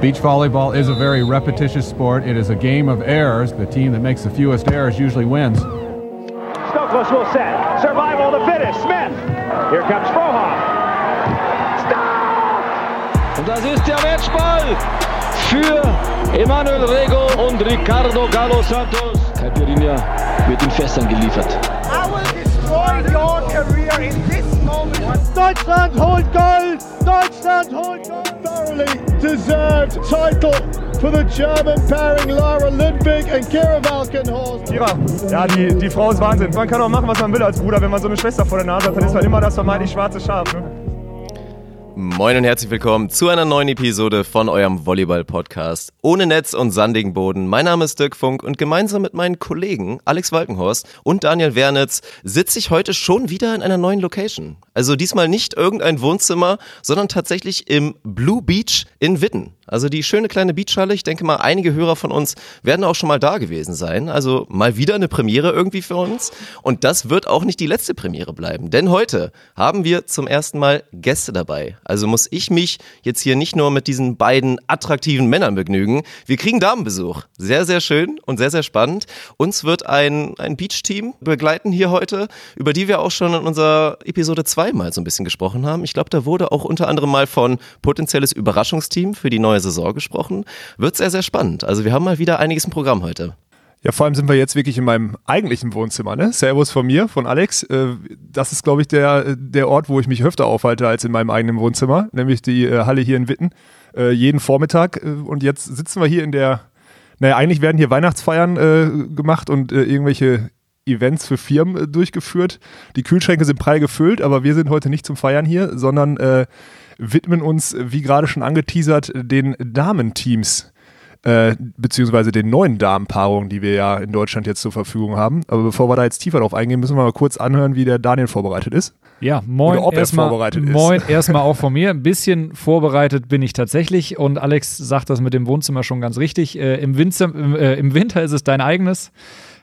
Beach volleyball is a very repetitious sport. It is a game of errors. The team that makes the fewest errors usually wins. Stokos will set. Survival to finish. Smith. Here comes Frohoff. Stop! Und das ist der Matchball für Emanuel Rego und Ricardo Galo Santos. Caipirinha wird in Fässern geliefert. I will destroy your career in this moment. Deutschland holt Gold! Deutschland holt Gold! Thoroughly deserved title for the German pairing Lara Lindvik and Kira Valkenhorst. Kira, ja, die, die Frau ist Wahnsinn. Man kann auch machen, was man will als Bruder. Wenn man so eine Schwester vor der Nase hat, dann ist man immer das vermeintlich schwarze Schaf. Ne? Moin und herzlich willkommen zu einer neuen Episode von eurem Volleyball-Podcast ohne Netz und sandigen Boden. Mein Name ist Dirk Funk und gemeinsam mit meinen Kollegen Alex Walkenhorst und Daniel Wernitz sitze ich heute schon wieder in einer neuen Location. Also diesmal nicht irgendein Wohnzimmer, sondern tatsächlich im Blue Beach in Witten. Also die schöne kleine Beachhalle. Ich denke mal, einige Hörer von uns werden auch schon mal da gewesen sein. Also mal wieder eine Premiere irgendwie für uns. Und das wird auch nicht die letzte Premiere bleiben. Denn heute haben wir zum ersten Mal Gäste dabei. Also muss ich mich jetzt hier nicht nur mit diesen beiden attraktiven Männern begnügen. Wir kriegen Damenbesuch. Sehr, sehr schön und sehr, sehr spannend. Uns wird ein, ein Beach-Team begleiten hier heute, über die wir auch schon in unserer Episode 2 mal so ein bisschen gesprochen haben. Ich glaube, da wurde auch unter anderem mal von potenzielles Überraschungsteam für die neue Saison gesprochen. Wird sehr, sehr spannend. Also wir haben mal wieder einiges im Programm heute. Ja, vor allem sind wir jetzt wirklich in meinem eigentlichen Wohnzimmer, ne? Servus von mir, von Alex. Äh, Das ist, glaube ich, der, der Ort, wo ich mich öfter aufhalte als in meinem eigenen Wohnzimmer, nämlich die äh, Halle hier in Witten. Äh, jeden Vormittag. Und jetzt sitzen wir hier in der, naja, eigentlich werden hier Weihnachtsfeiern gemacht und irgendwelche Events für Firmen durchgeführt. Die Kühlschränke sind prall gefüllt, aber wir sind heute nicht zum Feiern hier, sondern äh, widmen uns, wie gerade schon angeteasert, den Damenteams äh, beziehungsweise den neuen Damenpaarungen, die wir ja in Deutschland jetzt zur Verfügung haben. Aber bevor wir da jetzt tiefer drauf eingehen, müssen wir mal kurz anhören, wie der Daniel vorbereitet ist. Ja, moin. Oder ob er erstmal, vorbereitet ist. Moin, erstmal auch von mir. Ein bisschen vorbereitet bin ich tatsächlich und Alex sagt das mit dem Wohnzimmer schon ganz richtig. Äh, im, Winzer, im, äh, Im Winter ist es dein eigenes.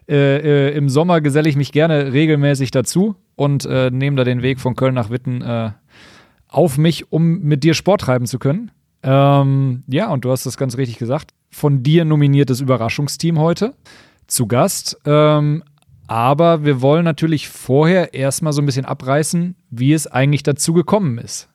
Äh, äh, Im Sommer geselle ich mich gerne regelmäßig dazu und äh, nehme da den Weg von Köln nach Witten auf mich, um mit dir Sport treiben zu können. Ähm, ja, und du hast das ganz richtig gesagt. Von dir nominiertes Überraschungsteam heute zu Gast. Ähm, aber wir wollen natürlich vorher erstmal so ein bisschen abreißen, wie es eigentlich dazu gekommen ist.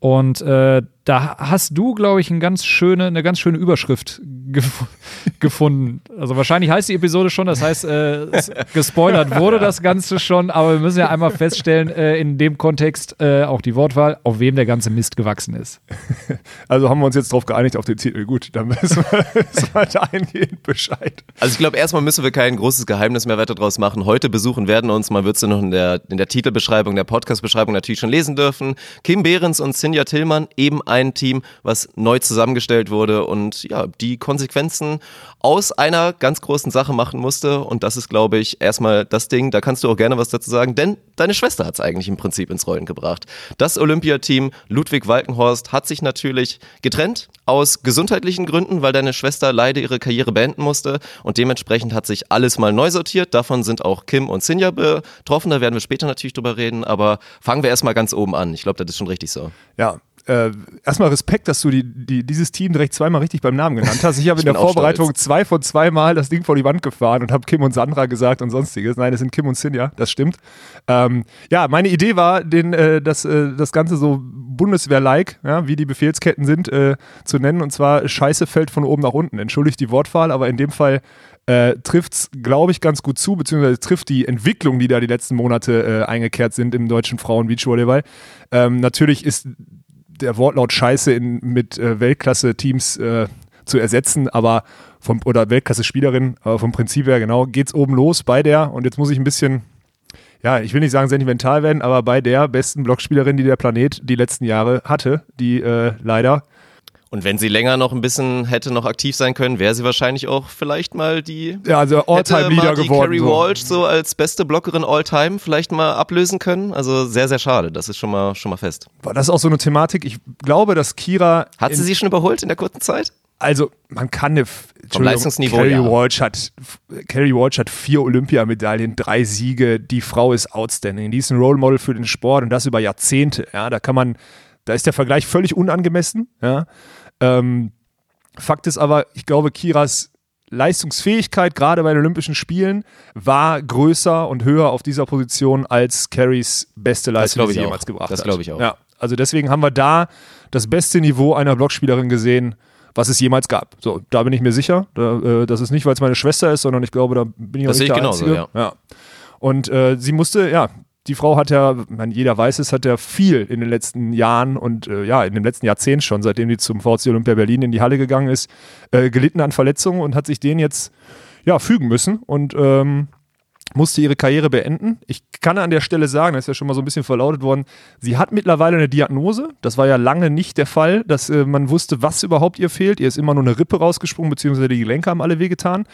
Und äh, da hast du, glaube ich, ein ganz schöne, eine ganz schöne Überschrift gef gefunden. Also wahrscheinlich heißt die Episode schon, das heißt, äh, es- gespoilert wurde das Ganze schon, aber wir müssen ja einmal feststellen, äh, in dem Kontext äh, auch die Wortwahl, auf wem der ganze Mist gewachsen ist. Also haben wir uns jetzt darauf geeinigt auf den Titel. Gut, dann wissen wir, wissen wir dahingehend Bescheid. Also ich glaube, erstmal müssen wir kein großes Geheimnis mehr weiter draus machen. Heute besuchen werden uns, man wird sie noch in der, in der Titelbeschreibung, der Podcast-Beschreibung natürlich schon lesen dürfen, Kim Behrens und Sinja Tillmann, eben ein Team, was neu zusammengestellt wurde und ja, die Konsequenzen aus einer ganz großen Sache machen musste. Und das ist, glaube ich, erstmal das Ding, da kannst du auch gerne was dazu sagen, denn deine Schwester hat es eigentlich im Prinzip ins Rollen gebracht. Das Olympiateam Ludwig Walkenhorst hat sich natürlich getrennt aus gesundheitlichen Gründen, weil deine Schwester leider ihre Karriere beenden musste und dementsprechend hat sich alles mal neu sortiert. Davon sind auch Kim und Sinja betroffen, da werden wir später natürlich drüber reden, aber fangen wir erstmal ganz oben an. Ich glaube, das ist schon richtig so. Ja, äh, erstmal Respekt, dass du die, die, dieses Team direkt zweimal richtig beim Namen genannt hast. Ich habe in der Vorbereitung stolz. zwei von zwei Mal das Ding vor die Wand gefahren und habe Kim und Sandra gesagt und sonstiges. Nein, das sind Kim und Sinja, das stimmt. Ähm, ja, meine Idee war, den, äh, das, äh, das Ganze so Bundeswehr-like, ja, wie die Befehlsketten sind, äh, zu nennen. Und zwar Scheiße fällt von oben nach unten. Entschuldigt die Wortwahl, aber in dem Fall äh, trifft es, glaube ich, ganz gut zu, beziehungsweise trifft die Entwicklung, die da die letzten Monate äh, eingekehrt sind im deutschen Frauen-Beachvolleyball. Ähm, natürlich ist der Wortlaut Scheiße in, mit äh, Weltklasse-Teams äh, zu ersetzen, aber vom, oder Weltklasse-Spielerin, aber vom Prinzip her genau, geht's oben los bei der und jetzt muss ich ein bisschen, ja, ich will nicht sagen sentimental werden, aber bei der besten Blockspielerin, die der Planet die letzten Jahre hatte, die äh, leider Und wenn sie länger noch ein bisschen hätte noch aktiv sein können, wäre sie wahrscheinlich auch vielleicht mal die ja, also mal die geworden. Carrie so. Walsh so als beste Blockerin All-Time vielleicht mal ablösen können. Also sehr, sehr schade. Das ist schon mal, schon mal fest. War das auch so eine Thematik? Ich glaube, dass Kira Hat sie sie schon überholt in der kurzen Zeit? Also, man kann eine. Entschuldigung, Leistungsniveau, Carrie ja. Walsh hat, Carrie Walsh hat vier Olympiamedaillen, drei Siege. Die Frau ist outstanding. Die ist ein Role Model für den Sport und das über Jahrzehnte. Ja, da kann man, da ist der Vergleich völlig unangemessen. Ja, ähm, Fakt ist aber, ich glaube, Kiras Leistungsfähigkeit, gerade bei den Olympischen Spielen, war größer und höher auf dieser Position als Carries beste Leistung, die sie auch. jemals gebracht Das hat. glaub ich auch. Ja, also deswegen haben wir da das beste Niveau einer Blockspielerin gesehen, was es jemals gab. So, da bin ich mir sicher. Da, äh, das ist nicht, weil es meine Schwester ist, sondern ich glaube, da bin ich auch Das nicht sehe ich der genauso, Einzige. ja. Und äh, sie musste, ja, die Frau hat ja, man, jeder weiß es, hat ja viel in den letzten Jahren und äh, ja, in dem letzten Jahrzehnt schon, seitdem die zum VC Olympia Berlin in die Halle gegangen ist, äh, gelitten an Verletzungen und hat sich denen jetzt ja, fügen müssen und ähm, musste ihre Karriere beenden. Ich kann an der Stelle sagen, das ist ja schon mal so ein bisschen verlautet worden, sie hat mittlerweile eine Diagnose. Das war ja lange nicht der Fall, dass äh, man wusste, was überhaupt ihr fehlt. Ihr ist immer nur eine Rippe rausgesprungen, beziehungsweise die Gelenke haben alle wehgetan.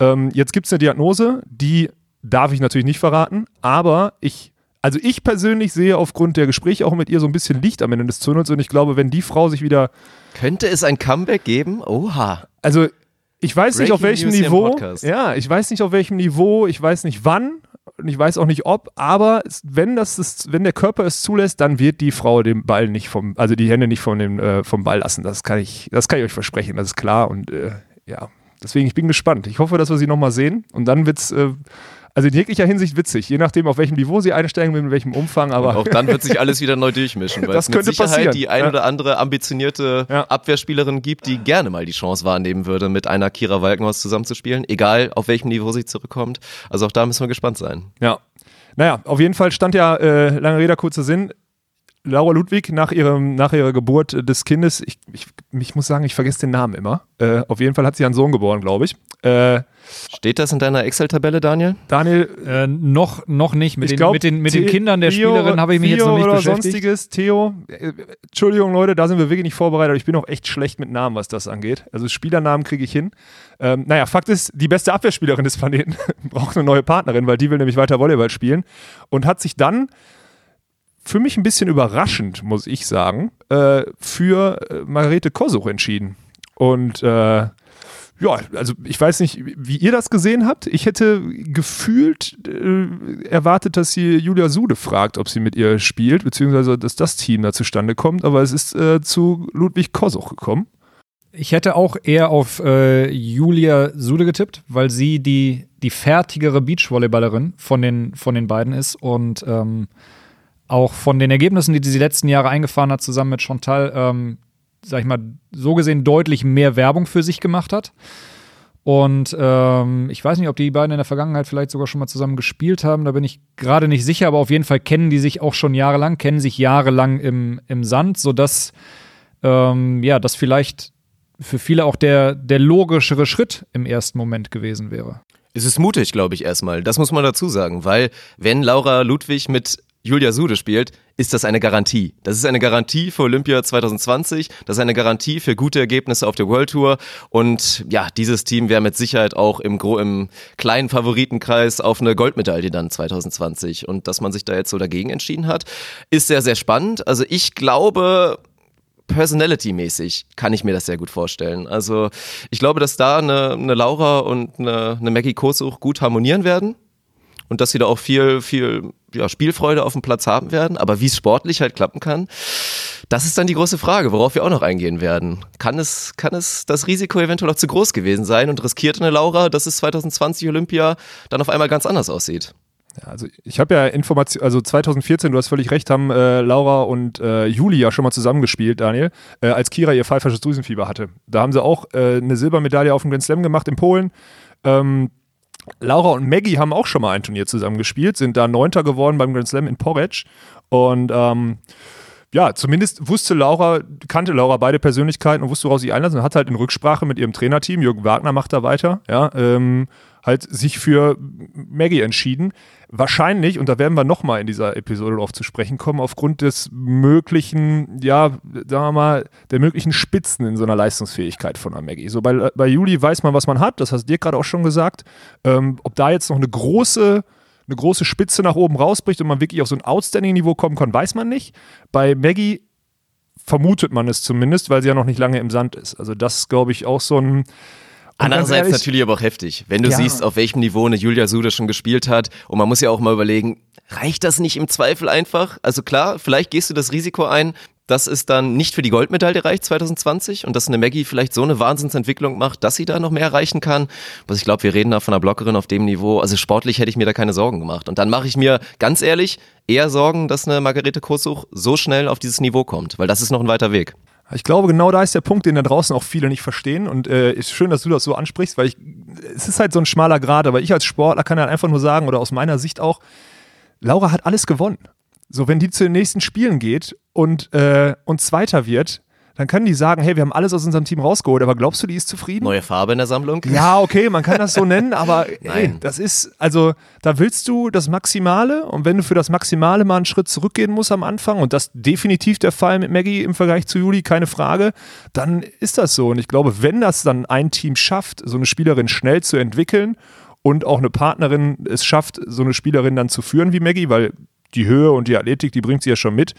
Ähm, jetzt gibt es eine Diagnose, die darf ich natürlich nicht verraten, aber ich, also ich persönlich sehe aufgrund der Gespräche auch mit ihr so ein bisschen Licht am Ende des Tunnels und ich glaube, wenn die Frau sich wieder Könnte es ein Comeback geben? Oha. also ich weiß nicht auf Breaking welchem News Niveau. Ja, ich weiß nicht auf welchem Niveau, ich weiß nicht wann und ich weiß auch nicht ob, aber wenn das, das wenn der Körper es zulässt, dann wird die Frau den Ball nicht vom, also die Hände nicht von dem, äh, vom Ball lassen. Das kann ich, das kann ich euch versprechen, das ist klar. Und äh, ja, deswegen, ich bin gespannt. Ich hoffe, dass wir sie nochmal sehen. Und dann wird's, äh, also in jeglicher Hinsicht witzig, je nachdem, auf welchem Niveau sie einsteigen, mit welchem Umfang, aber. Auch dann wird sich alles wieder neu durchmischen, weil Das es mit Sicherheit passieren. die ein oder andere ambitionierte Ja. Abwehrspielerin gibt, die gerne mal die Chance wahrnehmen würde, mit einer Kira Walkenhorst zusammenzuspielen, egal auf welchem Niveau sie zurückkommt. Also auch da müssen wir gespannt sein. Ja. Naja, auf jeden Fall stand ja, äh, lange Rede, kurzer Sinn, Laura Ludwig nach, ihrem, nach ihrer Geburt des Kindes, ich, ich, ich muss sagen, ich vergesse den Namen immer. Äh, auf jeden Fall hat sie einen Sohn geboren, glaube ich. Äh, Steht das in deiner Excel-Tabelle, Daniel? Daniel, Äh, noch, noch nicht. Mit, den, glaube, mit, den, mit den Kindern der Spielerin habe ich mich jetzt noch nicht oder beschäftigt. sonstiges. Theo, äh, Entschuldigung Leute, da sind wir wirklich nicht vorbereitet. aber Ich bin auch echt schlecht mit Namen, was das angeht. Also Spielernamen kriege ich hin. Ähm, naja, Fakt ist, die beste Abwehrspielerin des Planeten braucht eine neue Partnerin, weil die will nämlich weiter Volleyball spielen und hat sich dann für mich ein bisschen überraschend, muss ich sagen, äh, für äh, Margarete Kosuch entschieden. Und äh, ja, also ich weiß nicht, wie ihr das gesehen habt. Ich hätte gefühlt äh, erwartet, dass sie Julia Sude fragt, ob sie mit ihr spielt, beziehungsweise dass das Team da zustande kommt, aber es ist äh, zu Ludwig Kosuch gekommen. Ich hätte auch eher auf äh, Julia Sude getippt, weil sie die, die fertigere Beachvolleyballerin von den, von den beiden ist und ähm, auch von den Ergebnissen, die sie letzten Jahre eingefahren hat, zusammen mit Chantal, ähm, sag ich mal, so gesehen deutlich mehr Werbung für sich gemacht hat. Und ähm, ich weiß nicht, ob die beiden in der Vergangenheit vielleicht sogar schon mal zusammen gespielt haben, da bin ich gerade nicht sicher, aber auf jeden Fall kennen die sich auch schon jahrelang, kennen sich jahrelang im, im Sand, sodass ähm, ja, das vielleicht für viele auch der, der logischere Schritt im ersten Moment gewesen wäre. Es ist mutig, glaube ich, erstmal. Das muss man dazu sagen, weil wenn Laura Ludwig mit Julia Sude spielt, ist das eine Garantie. Das ist eine Garantie für Olympia 2020, das ist eine Garantie für gute Ergebnisse auf der World Tour und ja, dieses Team wäre mit Sicherheit auch im, im kleinen Favoritenkreis auf eine Goldmedaille dann 2020 und dass man sich da jetzt so dagegen entschieden hat, ist sehr, sehr spannend. Also ich glaube, Personality-mäßig kann ich mir das sehr gut vorstellen. Also ich glaube, dass da eine, eine Laura und eine, eine Maggie Kosuch gut harmonieren werden und dass sie da auch viel, viel ja, Spielfreude auf dem Platz haben werden. Aber wie es sportlich halt klappen kann, das ist dann die große Frage, worauf wir auch noch eingehen werden. Kann es, kann es das Risiko eventuell auch zu groß gewesen sein und riskiert eine Laura, dass es 2020 Olympia dann auf einmal ganz anders aussieht? Also ich habe ja Informationen, also 2014, du hast völlig recht, haben äh, Laura und äh, Juli ja schon mal zusammengespielt, Daniel, äh, als Kira ihr pfeifersches Drüsenfieber hatte. Da haben sie auch äh, eine Silbermedaille auf dem Grand Slam gemacht in Polen. Ähm, Laura und Maggie haben auch schon mal ein Turnier zusammen gespielt, sind da Neunter geworden beim Grand Slam in Porridge. Und ähm, ja, zumindest wusste Laura, kannte Laura beide Persönlichkeiten und wusste, woraus sie einlassen und hat halt in Rücksprache mit ihrem Trainerteam, Jürgen Wagner macht da weiter, ja, ähm, halt sich für Maggie entschieden. Wahrscheinlich, und da werden wir nochmal in dieser Episode drauf zu sprechen kommen, aufgrund des möglichen, ja, sagen wir mal, der möglichen Spitzen in so einer Leistungsfähigkeit von einer Maggie. So bei, bei Juli weiß man, was man hat, das hast du dir gerade auch schon gesagt. Ähm, ob da jetzt noch eine große eine große Spitze nach oben rausbricht und man wirklich auf so ein Outstanding-Niveau kommen kann, weiß man nicht. Bei Maggie vermutet man es zumindest, weil sie ja noch nicht lange im Sand ist. Also das glaube ich, auch so ein Andererseits ehrlich- natürlich aber auch heftig, wenn du Ja. siehst, auf welchem Niveau eine Julia Sude schon gespielt hat. Und man muss ja auch mal überlegen, reicht das nicht im Zweifel einfach? Also klar, vielleicht gehst du das Risiko ein, dass es dann nicht für die Goldmedaille reicht 2020 und dass eine Maggie vielleicht so eine Wahnsinnsentwicklung macht, dass sie da noch mehr erreichen kann. Was ich glaube, wir reden da von einer Blockerin auf dem Niveau. Also sportlich hätte ich mir da keine Sorgen gemacht. Und dann mache ich mir ganz ehrlich eher Sorgen, dass eine Margarete Kosuch so schnell auf dieses Niveau kommt, weil das ist noch ein weiter Weg. Ich glaube, genau da ist der Punkt, den da draußen auch viele nicht verstehen. Und äh, ist schön, dass du das so ansprichst, weil ich, es ist halt so ein schmaler Grad. Aber ich als Sportler kann halt einfach nur sagen, oder aus meiner Sicht auch, Laura hat alles gewonnen. So, wenn die zu den nächsten Spielen geht und, äh, und Zweiter wird, dann können die sagen, hey, wir haben alles aus unserem Team rausgeholt, aber glaubst du, die ist zufrieden? Neue Farbe in der Sammlung? Ja, okay, man kann das so nennen, aber ey, das ist, also da willst du das Maximale und wenn du für das Maximale mal einen Schritt zurückgehen musst am Anfang und das definitiv der Fall mit Maggie im Vergleich zu Juli, keine Frage, dann ist das so. Und ich glaube, wenn das dann ein Team schafft, so eine Spielerin schnell zu entwickeln und auch eine Partnerin es schafft, so eine Spielerin dann zu führen wie Maggie, weil die Höhe und die Athletik, die bringt sie ja schon mit.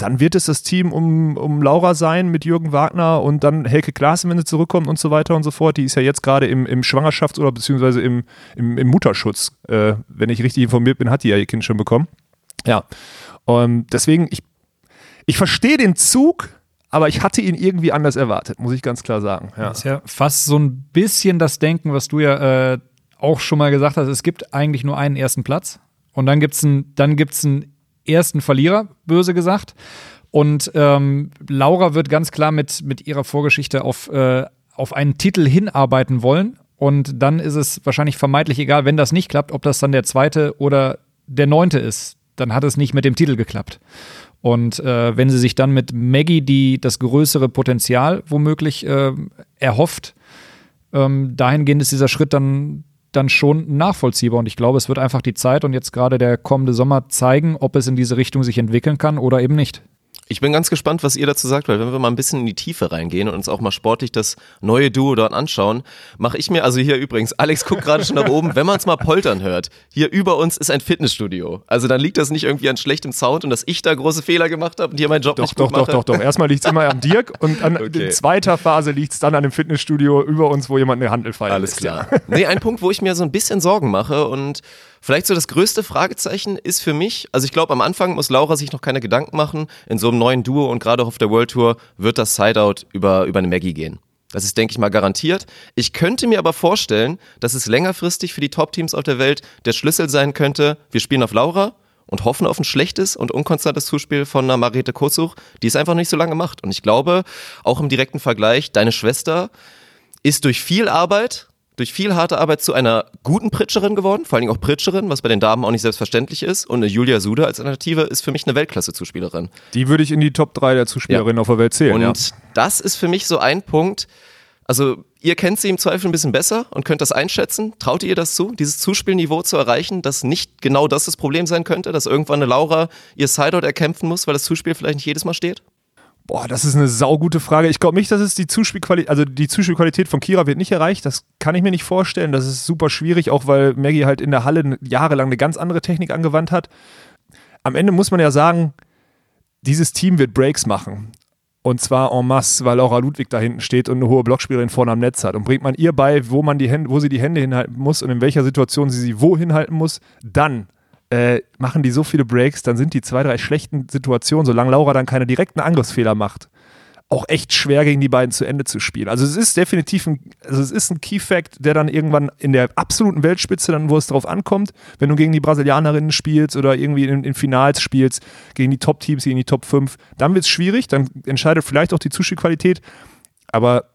Dann wird es das Team um, um Laura sein mit Jürgen Wagner und dann Helke Klaassen, wenn sie zurückkommt und so weiter und so fort. Die ist ja jetzt gerade im, im Schwangerschafts- oder beziehungsweise im, im, im Mutterschutz. Äh, wenn ich richtig informiert bin, hat die ja ihr Kind schon bekommen. Ja. Und deswegen, ich, ich verstehe den Zug, aber ich hatte ihn irgendwie anders erwartet, muss ich ganz klar sagen. Ja. Das ist ja fast so ein bisschen das Denken, was du ja äh, auch schon mal gesagt hast. Es gibt eigentlich nur einen ersten Platz. Und dann gibt es einen, dann gibt's einen ersten Verlierer, böse gesagt. Und ähm, Laura wird ganz klar mit, mit ihrer Vorgeschichte auf, äh, auf einen Titel hinarbeiten wollen. Und dann ist es wahrscheinlich vermeintlich egal, wenn das nicht klappt, ob das dann der zweite oder der neunte ist. Dann hat es nicht mit dem Titel geklappt. Und äh, wenn sie sich dann mit Maggie, die das größere Potenzial womöglich äh, erhofft, ähm, dahingehend ist dieser Schritt dann dann schon nachvollziehbar. Und ich glaube, es wird einfach die Zeit und jetzt gerade der kommende Sommer zeigen, ob es in diese Richtung sich entwickeln kann oder eben nicht. Ich bin ganz gespannt, was ihr dazu sagt, weil wenn wir mal ein bisschen in die Tiefe reingehen und uns auch mal sportlich das neue Duo dort anschauen, mache ich mir, also hier übrigens, Alex guckt gerade schon nach oben, wenn man es mal poltern hört, hier über uns ist ein Fitnessstudio. Also dann liegt das nicht irgendwie an schlechtem Sound und dass ich da große Fehler gemacht habe und hier meinen Job doch, nicht doch, gut doch, mache. doch, doch. Erstmal liegt es immer am Dirk und an Okay. in zweiter Phase liegt es dann an dem Fitnessstudio über uns, wo jemand eine Handel feiert. Alles klar. Nee, ein Punkt, wo ich mir so ein bisschen Sorgen mache und vielleicht so das größte Fragezeichen ist für mich, also ich glaube, am Anfang muss Laura sich noch keine Gedanken machen. In so einem neuen Duo und gerade auch auf der World Tour wird das Sideout über, über eine Maggie gehen. Das ist, denke ich mal, garantiert. Ich könnte mir aber vorstellen, dass es längerfristig für die Top-Teams auf der Welt der Schlüssel sein könnte. Wir spielen auf Laura und hoffen auf ein schlechtes und unkonstantes Zuspiel von einer Marete Kurzuch, die es einfach nicht so lange macht. Und ich glaube, auch im direkten Vergleich, deine Schwester ist durch viel Arbeit, durch viel harte Arbeit zu einer guten Pritscherin geworden, vor allen Dingen auch Pritscherin, was bei den Damen auch nicht selbstverständlich ist. Und eine Julia Suda als Alternative ist für mich eine Weltklasse-Zuspielerin. Die würde ich in die Top 3 der Zuspielerinnen auf der Welt zählen. Und ja. das ist für mich so ein Punkt. Also, ihr kennt sie im Zweifel ein bisschen besser und könnt das einschätzen. Traut ihr das zu, dieses Zuspielniveau zu erreichen, dass nicht genau das das Problem sein könnte, dass irgendwann eine Laura ihr Sideout erkämpfen muss, weil das Zuspiel vielleicht nicht jedes Mal steht? Boah, das ist eine saugute Frage. Ich glaube nicht, dass es die Zuspielqualität, also die Zuspielqualität von Kira wird nicht erreicht. Das kann ich mir nicht vorstellen. Das ist super schwierig, auch weil Maggie halt in der Halle jahrelang eine ganz andere Technik angewandt hat. Am Ende muss man ja sagen, dieses Team wird Breaks machen. Und zwar en masse, weil Laura Ludwig da hinten steht und eine hohe Blockspielerin vorne am Netz hat. Und bringt man ihr bei, wo man die Hände, wo sie die Hände hinhalten muss und in welcher Situation sie sie wo hinhalten muss, dann äh, machen die so viele Breaks, dann sind die zwei, drei schlechten Situationen, solange Laura dann keine direkten Angriffsfehler macht, auch echt schwer gegen die beiden zu Ende zu spielen. Also es ist definitiv ein, also es ist ein Key-Fact, der dann irgendwann in der absoluten Weltspitze, dann wo es drauf ankommt, wenn du gegen die Brasilianerinnen spielst oder irgendwie in, in Finals spielst, gegen die Top-Teams, gegen die Top 5, dann wird es schwierig, dann entscheidet vielleicht auch die Zuspielqualität, aber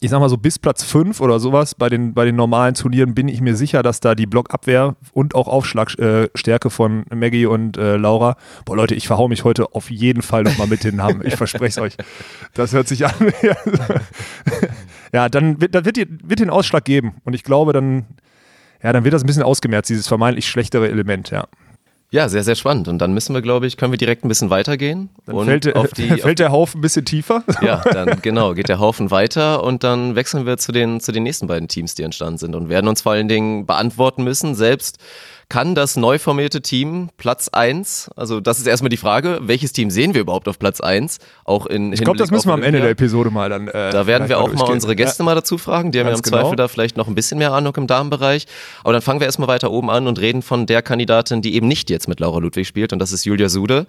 ich sag mal so bis Platz 5 oder sowas bei den, bei den normalen Turnieren bin ich mir sicher, dass da die Blockabwehr und auch Aufschlagstärke von Maggie und äh, Laura, boah Leute, ich verhau mich heute auf jeden Fall nochmal mit den Namen, ich verspreche es euch. Das hört sich an. ja, dann wird, das wird, die- wird den Ausschlag geben und ich glaube dann, ja, dann wird das ein bisschen ausgemerzt, dieses vermeintlich schlechtere Element, ja. Ja, sehr, sehr spannend. Und dann müssen wir, glaube ich, können wir direkt ein bisschen weitergehen. Dann und fällt, der- auf die, fällt der Haufen ein bisschen tiefer. ja, dann genau, geht der Haufen weiter und dann wechseln wir zu den, zu den nächsten beiden Teams, die entstanden sind und werden uns vor allen Dingen beantworten müssen, selbst kann das neu formierte Team Platz 1, also das ist erstmal die Frage, welches Team sehen wir überhaupt auf Platz 1? Auch in Ich glaube, das müssen wir am Ende der Episode mal dann. Äh, Da werden wir auch mal unsere Gäste mal dazu fragen. Die haben ja im Ganz genau. Zweifel da vielleicht noch ein bisschen mehr Ahnung im Damenbereich. Aber dann fangen wir erstmal weiter oben an und reden von der Kandidatin, die eben nicht jetzt mit Laura Ludwig spielt. Und das ist Julia Sude.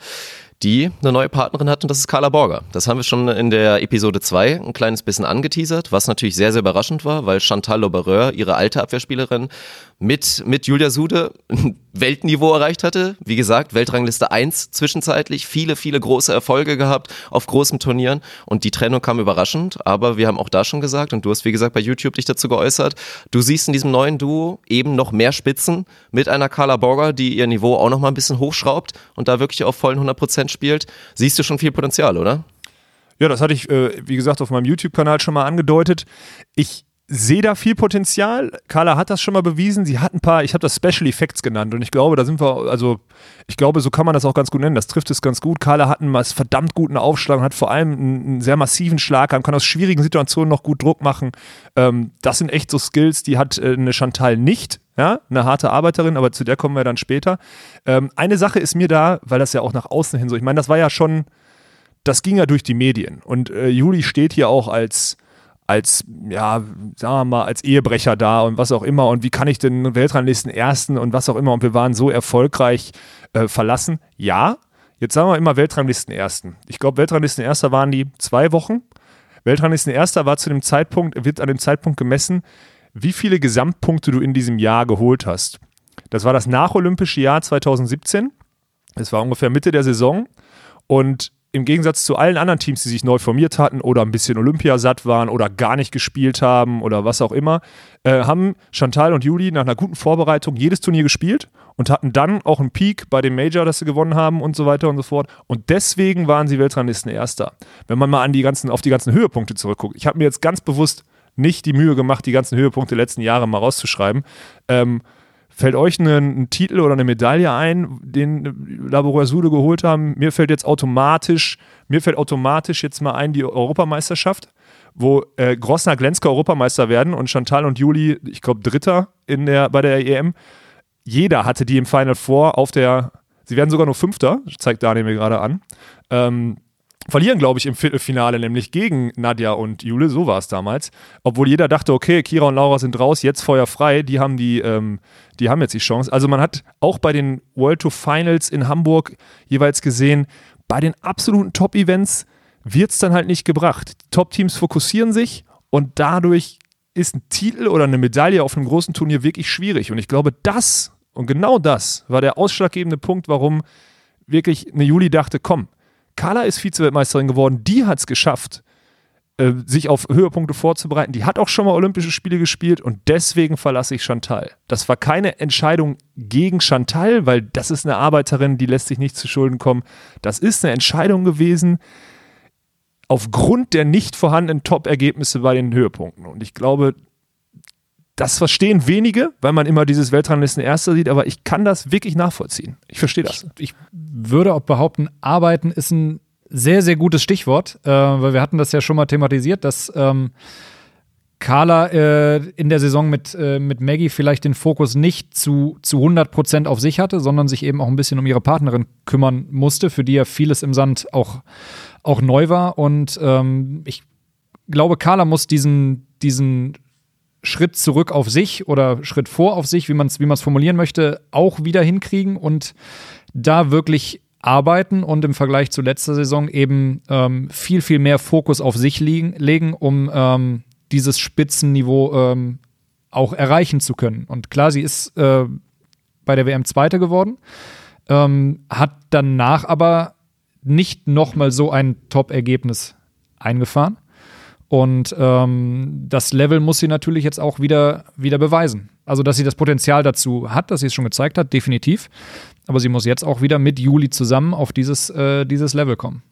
die eine neue Partnerin hat und das ist Carla Borger. Das haben wir schon in der Episode 2 ein kleines bisschen angeteasert, was natürlich sehr, sehr überraschend war, weil Chantal Laubereur, ihre alte Abwehrspielerin, mit, mit Julia Sude Weltniveau erreicht hatte. Wie gesagt, Weltrangliste 1 zwischenzeitlich, viele, viele große Erfolge gehabt auf großen Turnieren und die Trennung kam überraschend, aber wir haben auch da schon gesagt und du hast wie gesagt bei YouTube dich dazu geäußert, du siehst in diesem neuen Duo eben noch mehr Spitzen mit einer Carla Borger, die ihr Niveau auch noch mal ein bisschen hochschraubt und da wirklich auf vollen 100% spielt. Siehst du schon viel Potenzial, oder? Ja, das hatte ich, äh, wie gesagt, auf meinem YouTube-Kanal schon mal angedeutet. Ich sehe da viel Potenzial. Carla hat das schon mal bewiesen. Sie hat ein paar, ich habe das Special Effects genannt und ich glaube, da sind wir, also ich glaube, so kann man das auch ganz gut nennen. Das trifft es ganz gut. Carla hat einen verdammt guten Aufschlag, hat vor allem einen, sehr massiven Schlag, kann aus schwierigen Situationen noch gut Druck machen. Ähm, das sind echt so Skills, die hat äh, eine Chantal nicht. Ja, eine harte Arbeiterin, aber zu der kommen wir dann später. Ähm, eine Sache ist mir da, weil das ja auch nach außen hin so, ich meine, das war ja schon, das ging ja durch die Medien und äh, Juli steht hier auch als als, ja, sagen wir mal, als Ehebrecher da und was auch immer und wie kann ich den Weltranglisten Ersten und was auch immer und wir waren so erfolgreich äh, verlassen. Ja, jetzt sagen wir immer Weltranglisten Ersten. Ich glaube, Weltranglisten Erster waren die zwei Wochen. Weltranglisten Erster war zu dem Zeitpunkt, wird an dem Zeitpunkt gemessen, wie viele Gesamtpunkte du in diesem Jahr geholt hast. Das war das nacholympische Jahr 2017. Es war ungefähr Mitte der Saison und im Gegensatz zu allen anderen Teams, die sich neu formiert hatten oder ein bisschen Olympiasatt waren oder gar nicht gespielt haben oder was auch immer, äh, haben Chantal und Juli nach einer guten Vorbereitung jedes Turnier gespielt und hatten dann auch einen Peak bei dem Major, das sie gewonnen haben und so weiter und so fort. Und deswegen waren sie Weltranglisten Erster. Wenn man mal an die ganzen, auf die ganzen Höhepunkte zurückguckt. Ich habe mir jetzt ganz bewusst nicht die Mühe gemacht, die ganzen Höhepunkte der letzten Jahre mal rauszuschreiben. Ähm, Fällt euch ein, ein Titel oder eine Medaille ein, den Laboureur Sude geholt haben? Mir fällt jetzt automatisch, mir fällt automatisch jetzt mal ein die Europameisterschaft, wo äh, Grossner Glensker Europameister werden und Chantal und Juli, ich glaube, Dritter in der, bei der EM. Jeder hatte die im Final Four auf der, sie werden sogar nur Fünfter, zeigt Daniel mir gerade an. Ähm, verlieren, glaube ich, im Viertelfinale, nämlich gegen Nadja und Jule, so war es damals. Obwohl jeder dachte, okay, Kira und Laura sind raus, jetzt feuerfrei, die haben die, ähm, die haben jetzt die Chance. Also man hat auch bei den World Tour Finals in Hamburg jeweils gesehen, bei den absoluten Top-Events wird es dann halt nicht gebracht. Top-Teams fokussieren sich und dadurch ist ein Titel oder eine Medaille auf einem großen Turnier wirklich schwierig. Und ich glaube, das und genau das war der ausschlaggebende Punkt, warum wirklich eine Juli dachte, komm, Carla ist Vize-Weltmeisterin geworden, die hat es geschafft, äh, sich auf Höhepunkte vorzubereiten. Die hat auch schon mal Olympische Spiele gespielt und deswegen verlasse ich Chantal. Das war keine Entscheidung gegen Chantal, weil das ist eine Arbeiterin, die lässt sich nicht zu Schulden kommen. Das ist eine Entscheidung gewesen aufgrund der nicht vorhandenen Top-Ergebnisse bei den Höhepunkten. Und ich glaube, das verstehen wenige, weil man immer dieses Weltranglisten Erster sieht, aber ich kann das wirklich nachvollziehen. Ich verstehe das. Ich, ich, würde auch behaupten, arbeiten ist ein sehr, sehr gutes Stichwort, äh, weil wir hatten das ja schon mal thematisiert, dass ähm, Carla äh, in der Saison mit, äh, mit Maggie vielleicht den Fokus nicht zu, zu 100 Prozent auf sich hatte, sondern sich eben auch ein bisschen um ihre Partnerin kümmern musste, für die ja vieles im Sand auch, auch neu war. Und ähm, ich glaube, Carla muss diesen, diesen Schritt zurück auf sich oder Schritt vor auf sich, wie man es wie formulieren möchte, auch wieder hinkriegen und da wirklich arbeiten und im Vergleich zu letzter Saison eben ähm, viel, viel mehr Fokus auf sich liegen, legen, um ähm, dieses Spitzenniveau ähm, auch erreichen zu können. Und klar, sie ist äh, bei der WM Zweite geworden, ähm, hat danach aber nicht nochmal so ein Top-Ergebnis eingefahren. Und ähm, das Level muss sie natürlich jetzt auch wieder, wieder beweisen. Also, dass sie das Potenzial dazu hat, dass sie es schon gezeigt hat, definitiv. Aber sie muss jetzt auch wieder mit Juli zusammen auf dieses, äh, dieses Level kommen.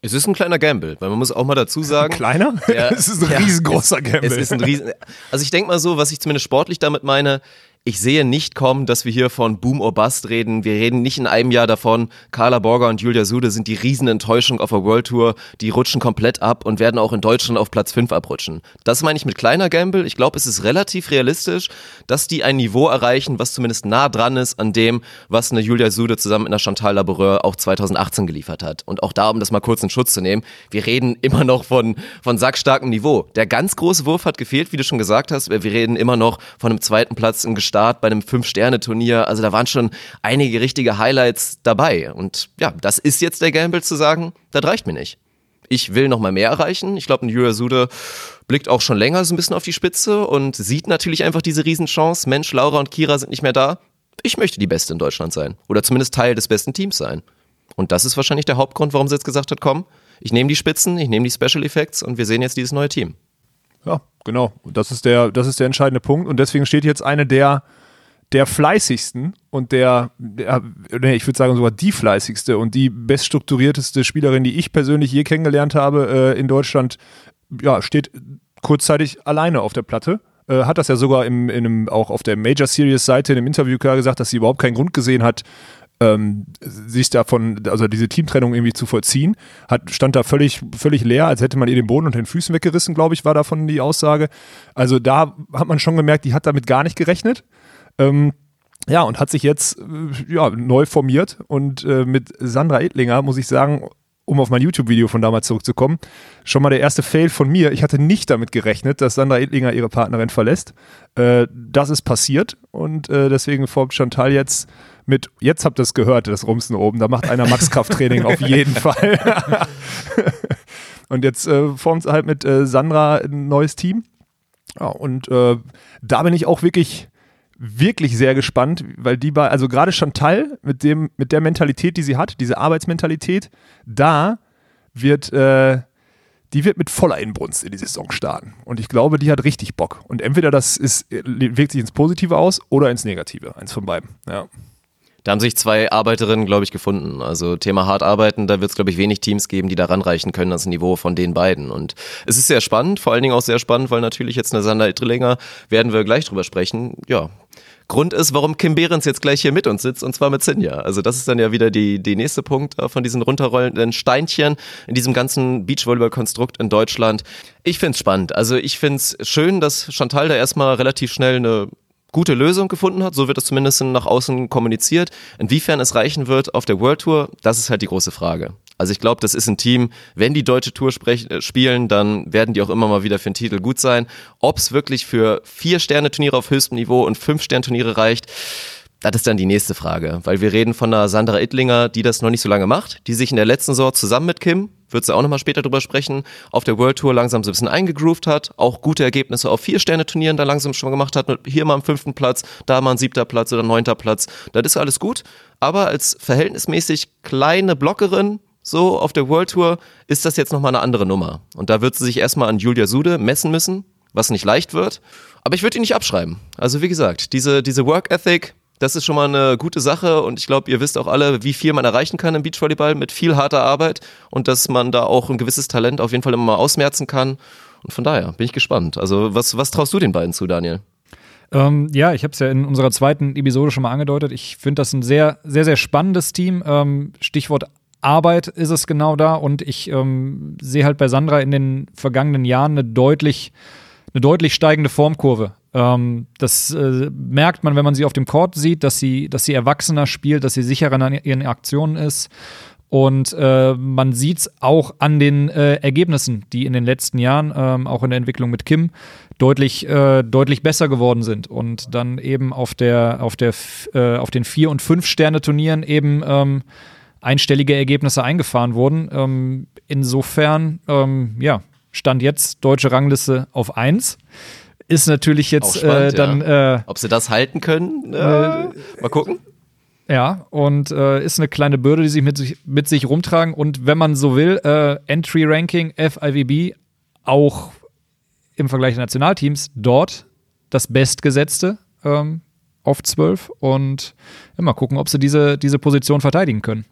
Es ist ein kleiner Gamble, weil man muss auch mal dazu sagen. Kleiner? Ja, es ist ein ja, riesengroßer Gamble. Es ist ein riesen. Also ich denke mal so, was ich zumindest sportlich damit meine, ich sehe nicht kommen, dass wir hier von Boom or Bust reden. Wir reden nicht in einem Jahr davon, Carla Borger und Julia Sude sind die Riesenenttäuschung auf der World Tour. Die rutschen komplett ab und werden auch in Deutschland auf Platz 5 abrutschen. Das meine ich mit kleiner Gamble. Ich glaube, es ist relativ realistisch, dass die ein Niveau erreichen, was zumindest nah dran ist an dem, was eine Julia Sude zusammen mit einer Chantal Laboureur auch 2018 geliefert hat. Und auch da, um das mal kurz in Schutz zu nehmen, wir reden immer noch von, von sackstarkem Niveau. Der ganz große Wurf hat gefehlt, wie du schon gesagt hast. Wir reden immer noch von einem zweiten Platz in Gestalt Start bei einem Fünf-Sterne-Turnier. Also da waren schon einige richtige Highlights dabei. Und ja, das ist jetzt der Gamble zu sagen, das reicht mir nicht. Ich will noch mal mehr erreichen. Ich glaube, ein Yuya Sude blickt auch schon länger so ein bisschen auf die Spitze und sieht natürlich einfach diese Riesenchance. Mensch, Laura und Kira sind nicht mehr da. Ich möchte die Beste in Deutschland sein. Oder zumindest Teil des besten Teams sein. Und das ist wahrscheinlich der Hauptgrund, warum sie jetzt gesagt hat, komm, ich nehme die Spitzen, ich nehme die Special Effects und wir sehen jetzt dieses neue Team. Ja, genau. Das ist der, das ist der entscheidende Punkt. Und deswegen steht jetzt eine der, der fleißigsten und der, der ich würde sagen sogar die fleißigste und die beststrukturierteste Spielerin, die ich persönlich je kennengelernt habe äh, in Deutschland, ja, steht kurzzeitig alleine auf der Platte. Äh, hat das ja sogar im, in einem, auch auf der Major Series Seite in einem Interview klar gesagt, dass sie überhaupt keinen Grund gesehen hat, ähm, sich davon, also diese Teamtrennung irgendwie zu vollziehen, hat, stand da völlig, völlig leer, als hätte man ihr den Boden unter den Füßen weggerissen, glaube ich, war davon die Aussage. Also da hat man schon gemerkt, die hat damit gar nicht gerechnet. Ähm, ja, und hat sich jetzt äh, ja, neu formiert und äh, mit Sandra Edlinger, muss ich sagen, um auf mein YouTube-Video von damals zurückzukommen, schon mal der erste Fail von mir. Ich hatte nicht damit gerechnet, dass Sandra Edlinger ihre Partnerin verlässt. Äh, das ist passiert und äh, deswegen formt Chantal jetzt mit, jetzt habt ihr es gehört, das Rumsen oben, da macht einer Max-Kraft-Training auf jeden Fall. und jetzt äh, formt es halt mit äh, Sandra ein neues Team. Ja, und äh, da bin ich auch wirklich wirklich sehr gespannt, weil die bei, also gerade Chantal mit dem, mit der Mentalität, die sie hat, diese Arbeitsmentalität, da wird, äh, die wird mit voller Inbrunst in die Saison starten. Und ich glaube, die hat richtig Bock. Und entweder das ist, wirkt sich ins Positive aus oder ins Negative. Eins von beiden. Ja. Da haben sich zwei Arbeiterinnen, glaube ich, gefunden. Also Thema hart arbeiten, da wird es, glaube ich, wenig Teams geben, die da ranreichen können, das Niveau von den beiden. Und es ist sehr spannend, vor allen Dingen auch sehr spannend, weil natürlich jetzt eine Sander Ittlinger, werden wir gleich drüber sprechen, ja, Grund ist, warum Kim Behrens jetzt gleich hier mit uns sitzt, und zwar mit Sinja. Also das ist dann ja wieder die, die nächste Punkt äh, von diesen runterrollenden Steinchen in diesem ganzen Beachvolleyball-Konstrukt in Deutschland. Ich find's spannend. Also ich find's schön, dass Chantal da erstmal relativ schnell eine gute Lösung gefunden hat. So wird es zumindest nach außen kommuniziert. Inwiefern es reichen wird auf der World Tour, das ist halt die große Frage. Also ich glaube, das ist ein Team, wenn die deutsche Tour äh, spielen, dann werden die auch immer mal wieder für den Titel gut sein. Ob es wirklich für vier Sterne-Turniere auf höchstem Niveau und fünf Sterne-Turniere reicht, das ist dann die nächste Frage, weil wir reden von einer Sandra Ittlinger, die das noch nicht so lange macht, die sich in der letzten Saison zusammen mit Kim, wird sie auch nochmal später drüber sprechen, auf der World Tour langsam so ein bisschen eingegroovt hat, auch gute Ergebnisse auf vier Sterne Turnieren da langsam schon gemacht hat, hier mal am fünften Platz, da mal ein siebter Platz oder neunter Platz, das ist alles gut, aber als verhältnismäßig kleine Blockerin so auf der World Tour ist das jetzt nochmal eine andere Nummer. Und da wird sie sich erstmal an Julia Sude messen müssen, was nicht leicht wird. Aber ich würde ihn nicht abschreiben. Also wie gesagt, diese, diese Work Ethic, das ist schon mal eine gute Sache und ich glaube, ihr wisst auch alle, wie viel man erreichen kann im Beachvolleyball mit viel harter Arbeit und dass man da auch ein gewisses Talent auf jeden Fall immer mal ausmerzen kann. Und von daher bin ich gespannt. Also was, was traust du den beiden zu, Daniel? Ähm, ja, ich habe es ja in unserer zweiten Episode schon mal angedeutet. Ich finde das ein sehr, sehr, sehr spannendes Team. Ähm, Stichwort Arbeit ist es genau da und ich ähm, sehe halt bei Sandra in den vergangenen Jahren eine deutlich, eine deutlich steigende Formkurve. Ähm, das äh, merkt man, wenn man sie auf dem Court sieht, dass sie, dass sie erwachsener spielt, dass sie sicherer in ihren Aktionen ist. Und äh, man sieht es auch an den äh, Ergebnissen, die in den letzten Jahren, ähm, auch in der Entwicklung mit Kim, deutlich, äh, deutlich besser geworden sind. Und dann eben auf, der, auf, der, äh, auf den Vier- und Fünf-Sterne-Turnieren eben ähm, einstellige Ergebnisse eingefahren wurden. Ähm, insofern, ähm, ja, stand jetzt deutsche Rangliste auf 1. Ist natürlich jetzt spannend, äh, dann. Ja. Äh, Ob sie das halten können? Äh, mal gucken. Ja, und äh, ist eine kleine Bürde, die sie mit sich, mit sich rumtragen. Und wenn man so will, äh, Entry Ranking FIVB auch im Vergleich der Nationalteams dort das bestgesetzte ähm, auf 12. Und ja, mal gucken, ob sie diese, diese Position verteidigen können.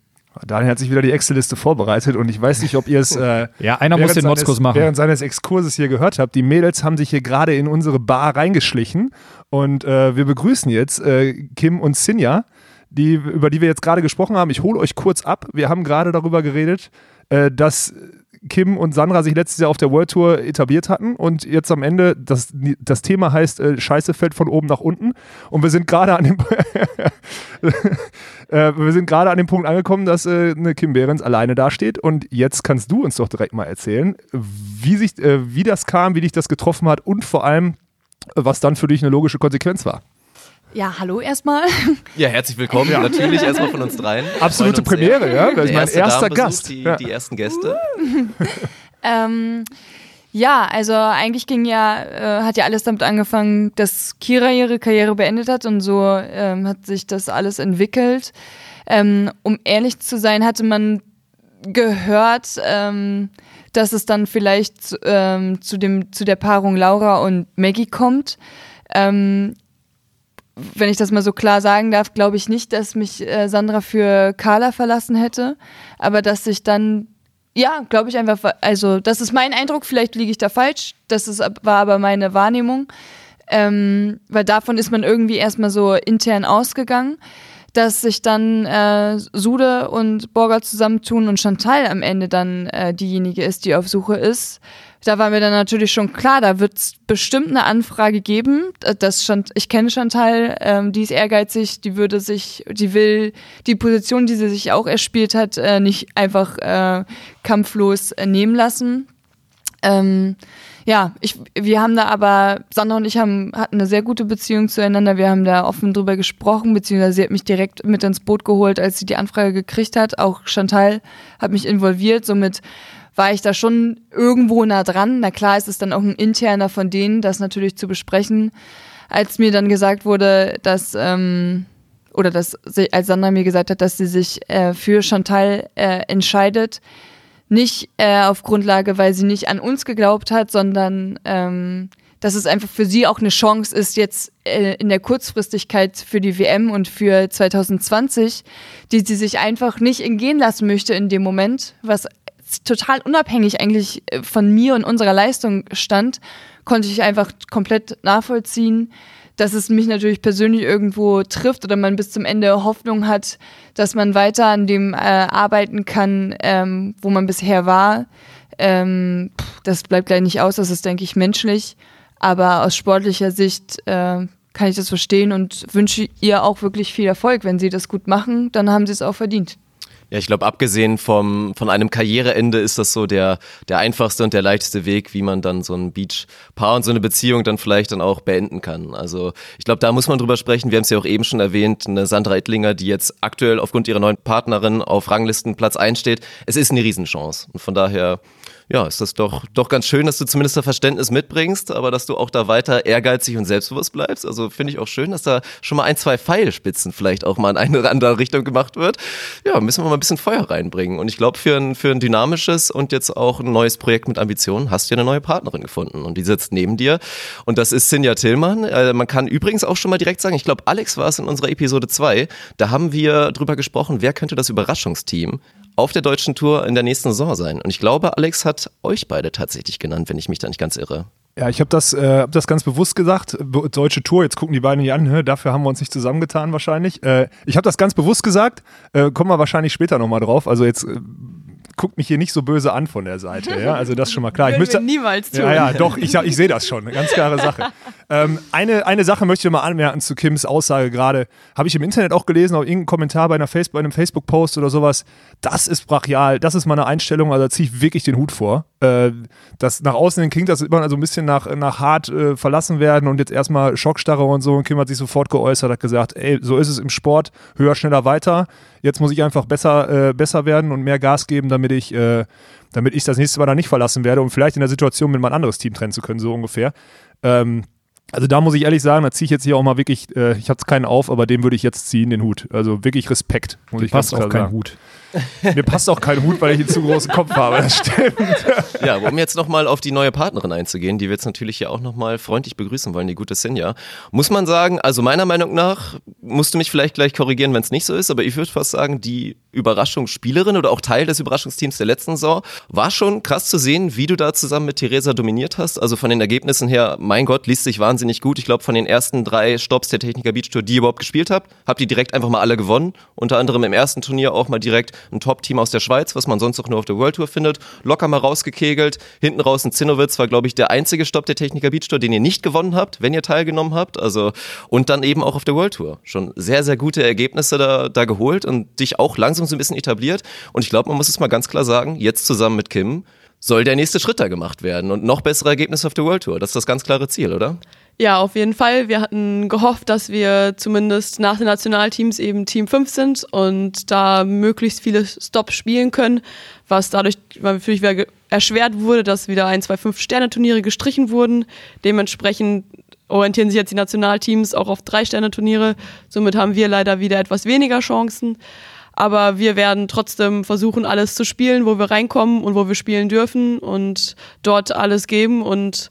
Daniel hat sich wieder die Excel-Liste vorbereitet und ich weiß nicht, ob ihr es äh, ja, einer muss den Motzkurs machen. während seines Exkurses hier gehört habt. Die Mädels haben sich hier gerade in unsere Bar reingeschlichen und äh, wir begrüßen jetzt äh, Kim und Sinja, die, über die wir jetzt gerade gesprochen haben. Ich hole euch kurz ab. Wir haben gerade darüber geredet, äh, dass Kim und Sandra sich letztes Jahr auf der World Tour etabliert hatten und jetzt am Ende, das, das Thema heißt äh, Scheiße fällt von oben nach unten und wir sind gerade an dem äh, wir sind gerade an dem Punkt angekommen, dass äh, eine Kim Behrens alleine dasteht und jetzt kannst du uns doch direkt mal erzählen, wie, sich, äh, wie das kam, wie dich das getroffen hat und vor allem, was dann für dich eine logische Konsequenz war. Ja, hallo erstmal. Ja, herzlich willkommen. Ja. Natürlich erstmal von uns dreien. Absolute Premiere, sehr. ja. Das ist mein erster Gast. Die, ja. die, ersten Gäste. ähm, ja, also eigentlich ging ja, äh, hat ja alles damit angefangen, dass Kira ihre Karriere beendet hat und so ähm, hat sich das alles entwickelt. Ähm, um ehrlich zu sein, hatte man gehört, ähm, dass es dann vielleicht ähm, zu, dem, zu der Paarung Laura und Maggie kommt. Ähm, wenn ich das mal so klar sagen darf, glaube ich nicht, dass mich äh, Sandra für Carla verlassen hätte, aber dass sich dann, ja, glaube ich einfach, also das ist mein Eindruck, vielleicht liege ich da falsch, das ist, war aber meine Wahrnehmung, ähm, weil davon ist man irgendwie erstmal so intern ausgegangen dass sich dann äh, Sude und Borger zusammentun und Chantal am Ende dann äh, diejenige ist, die auf Suche ist. Da war mir dann natürlich schon klar, da wird es bestimmt eine Anfrage geben. Äh, das Chant ich kenne Chantal, ähm, die ist ehrgeizig, die würde sich, die will die Position, die sie sich auch erspielt hat, äh, nicht einfach äh, kampflos äh, nehmen lassen. Ähm, ja, ich, wir haben da aber, Sandra und ich haben, hatten eine sehr gute Beziehung zueinander. Wir haben da offen drüber gesprochen, beziehungsweise sie hat mich direkt mit ins Boot geholt, als sie die Anfrage gekriegt hat. Auch Chantal hat mich involviert, somit war ich da schon irgendwo nah dran. Na klar, ist es dann auch ein interner von denen, das natürlich zu besprechen. Als mir dann gesagt wurde, dass, ähm, oder dass, sie, als Sandra mir gesagt hat, dass sie sich äh, für Chantal äh, entscheidet, nicht äh, auf Grundlage, weil sie nicht an uns geglaubt hat, sondern ähm, dass es einfach für sie auch eine Chance ist, jetzt äh, in der Kurzfristigkeit für die WM und für 2020, die sie sich einfach nicht entgehen lassen möchte in dem Moment, was total unabhängig eigentlich äh, von mir und unserer Leistung stand, konnte ich einfach komplett nachvollziehen, dass es mich natürlich persönlich irgendwo trifft oder man bis zum Ende Hoffnung hat, dass man weiter an dem äh, arbeiten kann, ähm, wo man bisher war. Ähm, das bleibt gleich nicht aus, das ist, denke ich, menschlich. Aber aus sportlicher Sicht äh, kann ich das verstehen und wünsche ihr auch wirklich viel Erfolg. Wenn sie das gut machen, dann haben sie es auch verdient. Ja, ich glaube, abgesehen vom, von einem Karriereende ist das so der, der einfachste und der leichteste Weg, wie man dann so ein Beach-Paar und so eine Beziehung dann vielleicht dann auch beenden kann. Also ich glaube, da muss man drüber sprechen. Wir haben es ja auch eben schon erwähnt, eine Sandra Ettlinger, die jetzt aktuell aufgrund ihrer neuen Partnerin auf Ranglisten Platz einsteht. Es ist eine Riesenchance. Und von daher ja, ist das doch, doch ganz schön, dass du zumindest das Verständnis mitbringst, aber dass du auch da weiter ehrgeizig und selbstbewusst bleibst. Also finde ich auch schön, dass da schon mal ein, zwei Pfeilspitzen vielleicht auch mal in eine oder andere Richtung gemacht wird. Ja, müssen wir mal ein bisschen Feuer reinbringen. Und ich glaube, für ein, für ein dynamisches und jetzt auch ein neues Projekt mit Ambitionen hast du eine neue Partnerin gefunden und die sitzt neben dir. Und das ist Sinja Tillmann. Äh, man kann übrigens auch schon mal direkt sagen, ich glaube, Alex war es in unserer Episode 2. Da haben wir drüber gesprochen, wer könnte das Überraschungsteam auf der deutschen Tour in der nächsten Saison sein. Und ich glaube, Alex hat euch beide tatsächlich genannt, wenn ich mich da nicht ganz irre. Ja, ich habe das, äh, hab das ganz bewusst gesagt. Deutsche Tour, jetzt gucken die beiden hier an, ne? dafür haben wir uns nicht zusammengetan wahrscheinlich. Äh, ich habe das ganz bewusst gesagt, äh, kommen wir wahrscheinlich später nochmal drauf. Also jetzt äh, guckt mich hier nicht so böse an von der Seite. Ja? Also das ist schon mal klar. ich müsste, niemals tun. Ja, ja, doch, ich, ich sehe das schon. Eine ganz klare Sache. ähm, eine, eine Sache möchte ich mal anmerken zu Kims Aussage gerade. Habe ich im Internet auch gelesen, auf irgendeinem Kommentar bei, einer Facebook, bei einem Facebook-Post oder sowas. Das ist brachial. Das ist meine Einstellung. Also da ziehe ich wirklich den Hut vor. Äh, das nach außen hin klingt das immer so ein bisschen nach, nach hart äh, verlassen werden und jetzt erstmal Schockstarre und so. Und Kim hat sich sofort geäußert, hat gesagt, ey, so ist es im Sport, höher, schneller, weiter. Jetzt muss ich einfach besser, äh, besser werden und mehr Gas geben, damit ich, äh, damit ich das nächste Mal dann nicht verlassen werde, um vielleicht in der Situation mit meinem anderes Team trennen zu können, so ungefähr. Ähm, also da muss ich ehrlich sagen, da ziehe ich jetzt hier auch mal wirklich, äh, ich hatte keinen auf, aber dem würde ich jetzt ziehen, den Hut. Also wirklich Respekt, muss ich passt auch kein Hut. Mir passt auch kein Hut, weil ich einen zu großen Kopf habe, das stimmt. Ja, um jetzt nochmal auf die neue Partnerin einzugehen, die wir jetzt natürlich hier auch nochmal freundlich begrüßen wollen, die gute Sinja. Muss man sagen, also meiner Meinung nach, musst du mich vielleicht gleich korrigieren, wenn es nicht so ist, aber ich würde fast sagen, die Überraschungsspielerin oder auch Teil des Überraschungsteams der letzten Saison war schon krass zu sehen, wie du da zusammen mit Theresa dominiert hast. Also von den Ergebnissen her, mein Gott, liest sich wahnsinnig gut. Ich glaube, von den ersten drei Stops der Techniker Beach Tour, die ihr überhaupt gespielt habt, habt ihr direkt einfach mal alle gewonnen. Unter anderem im ersten Turnier auch mal direkt ein Top-Team aus der Schweiz, was man sonst auch nur auf der World Tour findet. Locker mal rausgekegelt. Hinten raus ein Zinnowitz war, glaube ich, der einzige Stopp der Techniker Beach Tour, den ihr nicht gewonnen habt, wenn ihr teilgenommen habt. Also, und dann eben auch auf der World Tour. Schon sehr, sehr gute Ergebnisse da, da geholt und dich auch langsam so ein bisschen etabliert. Und ich glaube, man muss es mal ganz klar sagen, jetzt zusammen mit Kim soll der nächste Schritt da gemacht werden und noch bessere Ergebnisse auf der World Tour. Das ist das ganz klare Ziel, oder? Ja, auf jeden Fall. Wir hatten gehofft, dass wir zumindest nach den Nationalteams eben Team 5 sind und da möglichst viele Stops spielen können, was dadurch natürlich wieder erschwert wurde, dass wieder ein, zwei Fünf-Sterne-Turniere gestrichen wurden. Dementsprechend orientieren sich jetzt die Nationalteams auch auf Drei-Sterne-Turniere. Somit haben wir leider wieder etwas weniger Chancen. Aber wir werden trotzdem versuchen, alles zu spielen, wo wir reinkommen und wo wir spielen dürfen und dort alles geben und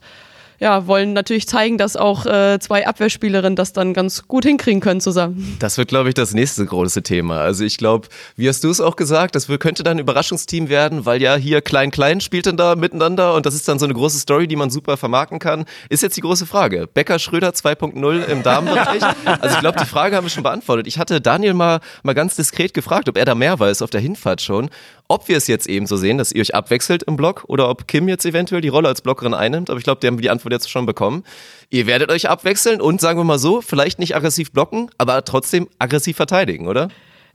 ja, wollen natürlich zeigen, dass auch äh, zwei Abwehrspielerinnen das dann ganz gut hinkriegen können zusammen. Das wird, glaube ich, das nächste große Thema. Also ich glaube, wie hast du es auch gesagt, das könnte dann ein Überraschungsteam werden, weil ja hier Klein-Klein spielt dann da miteinander und das ist dann so eine große Story, die man super vermarkten kann. Ist jetzt die große Frage. Becker Schröder 2.0 im Damenbereich. Also ich glaube, die Frage haben wir schon beantwortet. Ich hatte Daniel mal, mal ganz diskret gefragt, ob er da mehr weiß auf der Hinfahrt schon. Ob wir es jetzt eben so sehen, dass ihr euch abwechselt im Block oder ob Kim jetzt eventuell die Rolle als Blockerin einnimmt. Aber ich glaube, die haben die Antwort jetzt schon bekommen. Ihr werdet euch abwechseln und sagen wir mal so, vielleicht nicht aggressiv blocken, aber trotzdem aggressiv verteidigen, oder?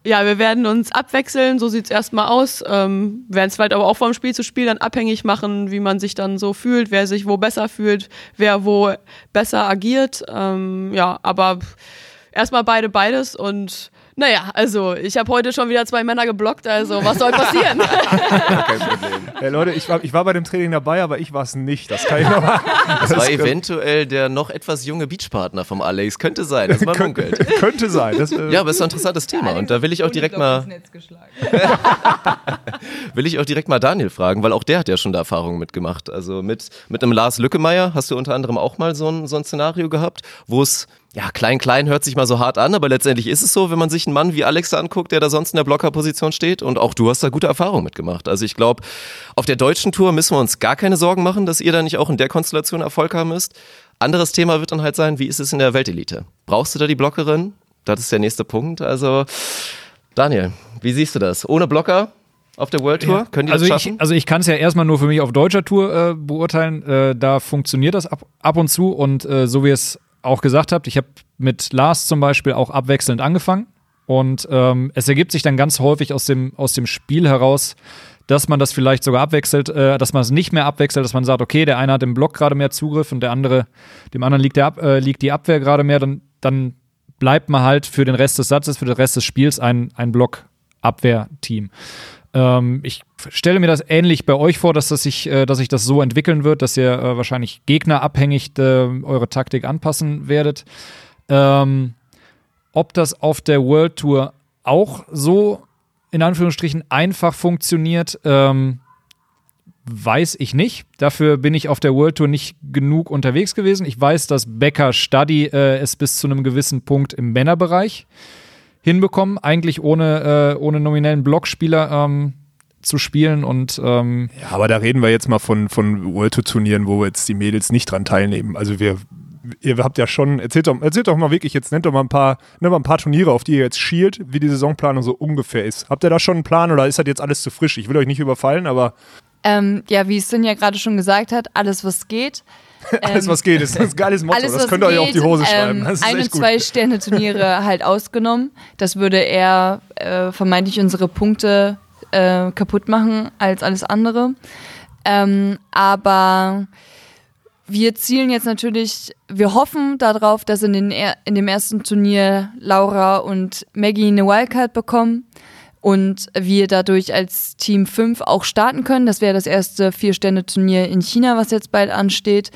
Ja, wir werden uns abwechseln, so sieht es erstmal aus. Ähm, werden es vielleicht aber auch vom Spiel zu Spiel dann abhängig machen, wie man sich dann so fühlt, wer sich wo besser fühlt, wer wo besser agiert. Ähm, ja, aber erstmal beide beides und naja, also ich habe heute schon wieder zwei Männer geblockt, also was soll passieren? Kein Problem. Hey Leute, ich war, ich war bei dem Training dabei, aber ich war es nicht. Das kann ich noch mal. Das, das war eventuell der noch etwas junge Beachpartner vom Alex. Könnte sein, das war munkelt. könnte sein. Das, äh ja, aber es ist ein interessantes Thema und da will ich auch direkt mal will ich auch direkt mal Daniel fragen, weil auch der hat ja schon da Erfahrungen mitgemacht. Also mit, mit einem Lars Lückemeier hast du unter anderem auch mal so ein, so ein Szenario gehabt, wo es ja, klein, klein hört sich mal so hart an, aber letztendlich ist es so, wenn man sich einen Mann wie Alex anguckt, der da sonst in der Blockerposition steht und auch du hast da gute Erfahrungen mitgemacht. Also ich glaube, auf der deutschen Tour müssen wir uns gar keine Sorgen machen, dass ihr da nicht auch in der Konstellation Erfolg haben müsst. Anderes Thema wird dann halt sein, wie ist es in der Weltelite? Brauchst du da die Blockerin? Das ist der nächste Punkt. Also, Daniel, wie siehst du das? Ohne Blocker? auf der World Tour? Ja. Können die also das schaffen? Ich, also ich kann es ja erstmal nur für mich auf deutscher Tour äh, beurteilen. Äh, da funktioniert das ab, ab und zu und äh, so wie es auch gesagt habt, ich habe mit Lars zum Beispiel auch abwechselnd angefangen. Und ähm, es ergibt sich dann ganz häufig aus dem, aus dem Spiel heraus, dass man das vielleicht sogar abwechselt, äh, dass man es nicht mehr abwechselt, dass man sagt, okay, der eine hat im Block gerade mehr Zugriff und der andere, dem anderen liegt, der äh, liegt die Abwehr gerade mehr, dann, dann bleibt man halt für den Rest des Satzes, für den Rest des Spiels ein, ein Block-Abwehr-Team. Ähm, ich stelle mir das ähnlich bei euch vor, dass, das sich, äh, dass sich das so entwickeln wird, dass ihr äh, wahrscheinlich gegnerabhängig äh, eure Taktik anpassen werdet. Ähm, ob das auf der World Tour auch so in Anführungsstrichen einfach funktioniert, ähm, weiß ich nicht. Dafür bin ich auf der World Tour nicht genug unterwegs gewesen. Ich weiß, dass Becker Study äh, es bis zu einem gewissen Punkt im Männerbereich hinbekommen, eigentlich ohne, äh, ohne nominellen Blockspieler ähm, zu spielen und ähm ja, aber da reden wir jetzt mal von, von World Tour Turnieren, wo jetzt die Mädels nicht dran teilnehmen. Also wir ihr habt ja schon, erzählt doch, erzählt doch mal wirklich, jetzt nennt doch mal ein paar, nennt mal ein paar Turniere, auf die ihr jetzt schielt, wie die Saisonplanung so ungefähr ist. Habt ihr da schon einen Plan oder ist das jetzt alles zu frisch? Ich will euch nicht überfallen, aber. Ähm, ja, wie es ja gerade schon gesagt hat, alles was geht. alles, was geht, ist ein geiles Motto. Alles, das könnt ihr euch auf die Hose schreiben. Ähm, ein- und zwei Sterne-Turniere halt ausgenommen. Das würde eher äh, vermeintlich unsere Punkte äh, kaputt machen als alles andere. Ähm, aber wir zielen jetzt natürlich, wir hoffen darauf, dass in, den, in dem ersten Turnier Laura und Maggie eine Wildcard bekommen und wir dadurch als Team 5 auch starten können. Das wäre das erste Vier-Stände-Turnier in China, was jetzt bald ansteht.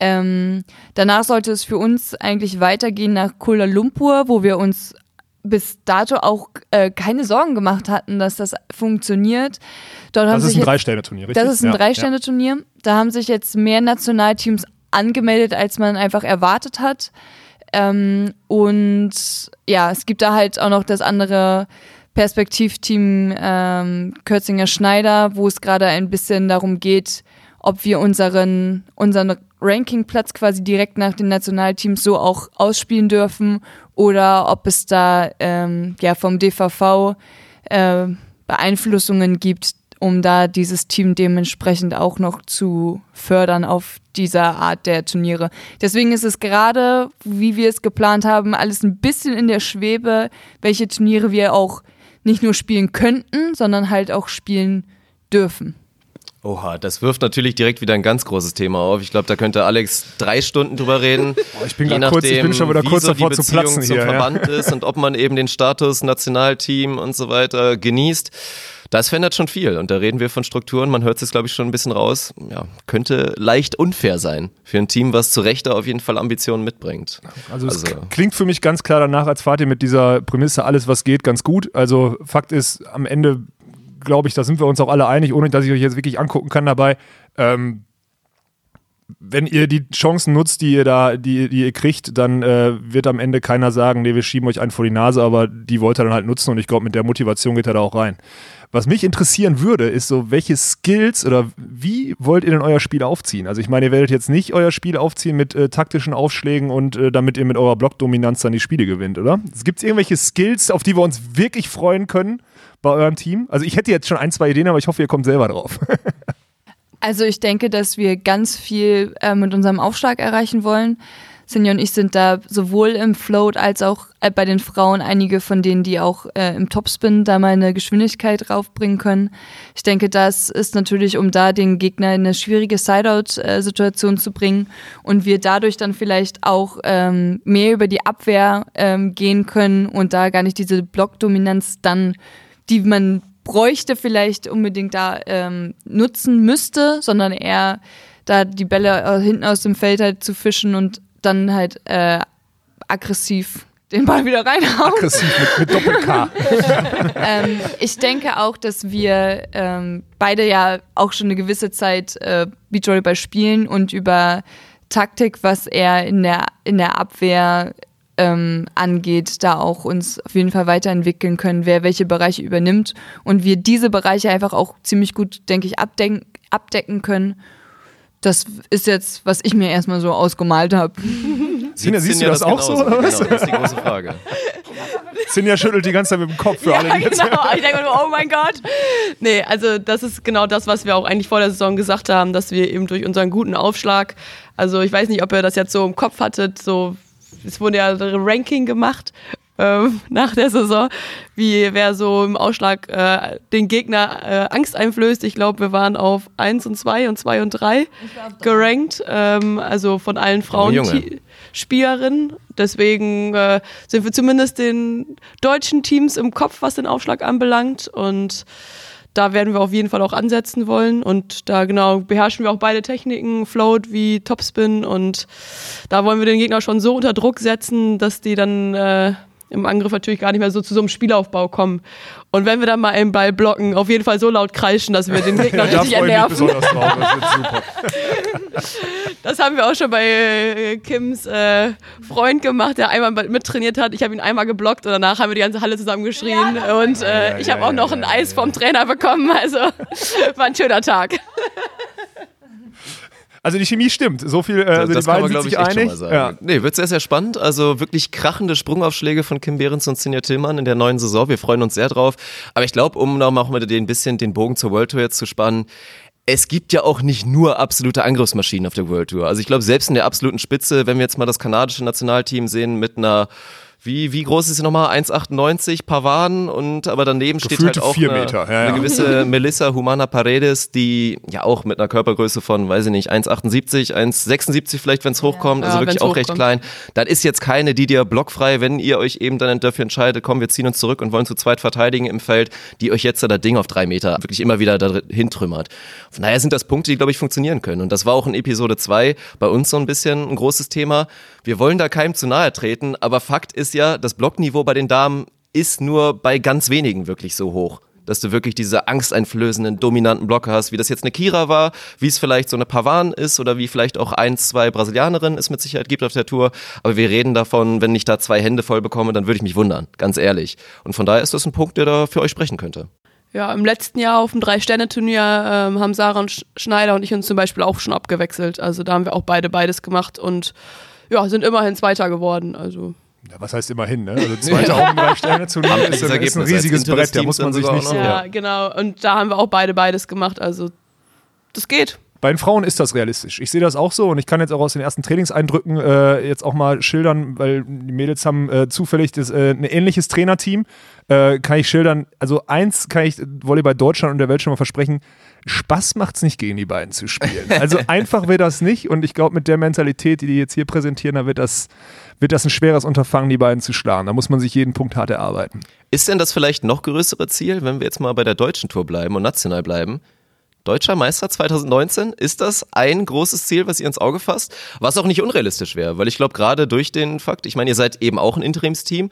Ähm, danach sollte es für uns eigentlich weitergehen nach Kuala Lumpur, wo wir uns bis dato auch äh, keine Sorgen gemacht hatten, dass das funktioniert. Dort das ist ein Drei-Sterne-Turnier, richtig? Das ist ein ja, Drei-Sterne-Turnier. Da haben sich jetzt mehr Nationalteams angemeldet, als man einfach erwartet hat. Ähm, und ja, es gibt da halt auch noch das andere Perspektivteam ähm, Kürzinger Schneider, wo es gerade ein bisschen darum geht, ob wir unseren, unseren Rankingplatz quasi direkt nach den Nationalteams so auch ausspielen dürfen oder ob es da ähm, ja vom DVV äh, Beeinflussungen gibt, um da dieses Team dementsprechend auch noch zu fördern auf dieser Art der Turniere. Deswegen ist es gerade, wie wir es geplant haben, alles ein bisschen in der Schwebe, welche Turniere wir auch nicht nur spielen könnten, sondern halt auch spielen dürfen. Oha, das wirft natürlich direkt wieder ein ganz großes Thema auf. Ich glaube, da könnte Alex drei Stunden drüber reden. ich, bin Je nachdem, kurz, ich bin schon wieder kurz davor zu platzen zum hier. Verband ja. ist und ob man eben den Status Nationalteam und so weiter genießt. Das verändert schon viel und da reden wir von Strukturen, man hört es glaube ich schon ein bisschen raus, ja, könnte leicht unfair sein für ein Team, was zu Recht auf jeden Fall Ambitionen mitbringt. Also, also es klingt für mich ganz klar danach, als fahrt ihr mit dieser Prämisse alles was geht ganz gut. Also Fakt ist, am Ende glaube ich, da sind wir uns auch alle einig, ohne dass ich euch jetzt wirklich angucken kann dabei. Ähm, wenn ihr die Chancen nutzt, die ihr da, die, die ihr kriegt, dann äh, wird am Ende keiner sagen, nee, wir schieben euch einen vor die Nase, aber die wollt ihr dann halt nutzen und ich glaube, mit der Motivation geht er da auch rein. Was mich interessieren würde, ist so, welche Skills oder wie wollt ihr denn euer Spiel aufziehen? Also ich meine, ihr werdet jetzt nicht euer Spiel aufziehen mit äh, taktischen Aufschlägen und äh, damit ihr mit eurer Blockdominanz dann die Spiele gewinnt, oder? Gibt es irgendwelche Skills, auf die wir uns wirklich freuen können bei eurem Team? Also ich hätte jetzt schon ein, zwei Ideen, aber ich hoffe, ihr kommt selber drauf. Also ich denke, dass wir ganz viel äh, mit unserem Aufschlag erreichen wollen. Sinja und ich sind da sowohl im Float als auch äh, bei den Frauen einige von denen, die auch äh, im Topspin da mal eine Geschwindigkeit raufbringen können. Ich denke, das ist natürlich, um da den Gegner in eine schwierige Sideout-Situation zu bringen und wir dadurch dann vielleicht auch ähm, mehr über die Abwehr ähm, gehen können und da gar nicht diese Blockdominanz dann, die man bräuchte, vielleicht unbedingt da ähm, nutzen müsste, sondern eher da die Bälle äh, hinten aus dem Feld halt zu fischen und dann halt äh, aggressiv den Ball wieder reinhauen. Aggressiv mit, mit Doppel-K. ähm, ich denke auch, dass wir ähm, beide ja auch schon eine gewisse Zeit äh, Beachvolleyball spielen und über Taktik, was er in der, in der Abwehr ähm, angeht, da auch uns auf jeden Fall weiterentwickeln können, wer welche Bereiche übernimmt und wir diese Bereiche einfach auch ziemlich gut, denke ich, abdecken, abdecken können. Das ist jetzt, was ich mir erstmal so ausgemalt habe. Sinja, siehst du das, das auch so? Oder was? Genau, das ist die große Frage. Sinja schüttelt die ganze Zeit mit dem Kopf für ja, alle, die jetzt genau. Ich denke mir, oh mein Gott. Nee, also das ist genau das, was wir auch eigentlich vor der Saison gesagt haben, dass wir eben durch unseren guten Aufschlag, also ich weiß nicht, ob ihr das jetzt so im Kopf hattet, so es wurde ja ein Ranking gemacht ähm, nach der Saison, wie wer so im Ausschlag äh, den Gegner äh, Angst einflößt. Ich glaube, wir waren auf 1 und 2 und 2 und 3 gerankt, ähm, also von allen Frauen-Spielerinnen. Deswegen äh, sind wir zumindest den deutschen Teams im Kopf, was den Aufschlag anbelangt und da werden wir auf jeden Fall auch ansetzen wollen. Und da genau beherrschen wir auch beide Techniken, Float wie Topspin. Und da wollen wir den Gegner schon so unter Druck setzen, dass die dann äh, im Angriff natürlich gar nicht mehr so zu so einem Spielaufbau kommen. Und wenn wir dann mal einen Ball blocken, auf jeden Fall so laut kreischen, dass wir den Gegner richtig ernerven. Das, das haben wir auch schon bei äh, Kims äh, Freund gemacht, der einmal mittrainiert hat. Ich habe ihn einmal geblockt und danach haben wir die ganze Halle zusammen geschrien. Ja, und äh, ja, ich habe ja, auch noch ein Eis vom Trainer bekommen. Also war ein schöner Tag. Also die Chemie stimmt. So viel, äh, also das die beiden man, sich einig. Ja. Nee, wird sehr, sehr spannend. Also wirklich krachende Sprungaufschläge von Kim Behrens und Sinja Tillmann in der neuen Saison. Wir freuen uns sehr drauf. Aber ich glaube, um nochmal mal ein bisschen den Bogen zur World Tour jetzt zu spannen, es gibt ja auch nicht nur absolute Angriffsmaschinen auf der World Tour. Also ich glaube, selbst in der absoluten Spitze, wenn wir jetzt mal das kanadische Nationalteam sehen mit einer wie, wie groß ist sie nochmal? 1,98 Pavan und aber daneben Gefühlte steht halt auch eine, ja, ja. eine, gewisse Melissa Humana Paredes, die ja auch mit einer Körpergröße von, weiß ich nicht, 1,78, 1,76 vielleicht, wenn es hochkommt, ja, also wirklich auch recht klein. Das ist jetzt keine, die dir blockfrei, wenn ihr euch eben dann dafür entscheidet, komm, wir ziehen uns zurück und wollen zu zweit verteidigen im Feld, die euch jetzt da das Ding auf drei Meter wirklich immer wieder dahin trümmert. Von daher sind das Punkte, die, glaube ich, funktionieren können. Und das war auch in Episode 2 bei uns so ein bisschen ein großes Thema. Wir wollen da keinem zu nahe treten, aber Fakt ist ja, das Blockniveau bei den Damen ist nur bei ganz wenigen wirklich so hoch dass du wirklich diese angsteinflößenden, dominanten Blocker hast, wie das jetzt eine Kira war, wie es vielleicht so eine Pavan ist oder wie vielleicht auch ein, zwei Brasilianerinnen es mit Sicherheit gibt auf der Tour. Aber wir reden davon, wenn ich da zwei Hände voll bekomme, dann würde ich mich wundern, ganz ehrlich. Und von daher ist das ein Punkt, der da für euch sprechen könnte. Ja, im letzten Jahr auf dem Drei-Sterne-Turnier ähm, haben Sarah und Schneider und ich uns zum Beispiel auch schon abgewechselt. Also da haben wir auch beide beides gemacht und ja, sind immerhin Zweiter geworden. Also ja, was heißt immerhin, ne? Also zweiter auch im Drei-Sterne zu nehmen, ist, ist, ein riesiges Brett, da muss man sich nicht so. Ja, genau. Und da haben wir auch beide beides gemacht. Also das geht. Bei den Frauen ist das realistisch. Ich sehe das auch so und ich kann jetzt auch aus den ersten Trainingseindrücken äh, jetzt auch mal schildern, weil die Mädels haben äh, zufällig das, äh, ein ähnliches Trainerteam. Äh, kann ich schildern, also eins kann ich Volleyball Deutschland und der Welt schon mal versprechen, Spaß macht es nicht gegen die beiden zu spielen. Also einfach wird das nicht und ich glaube mit der Mentalität, die die jetzt hier präsentieren, da wird das, wird das ein schweres Unterfangen, die beiden zu schlagen. Da muss man sich jeden Punkt hart erarbeiten. Ist denn das vielleicht noch größere Ziel, wenn wir jetzt mal bei der deutschen Tour bleiben und national bleiben? Deutscher Meister 2019, ist das ein großes Ziel, was ihr ins Auge fasst? Was auch nicht unrealistisch wäre, weil ich glaube, gerade durch den Fakt, ich meine, ihr seid eben auch ein Interimsteam,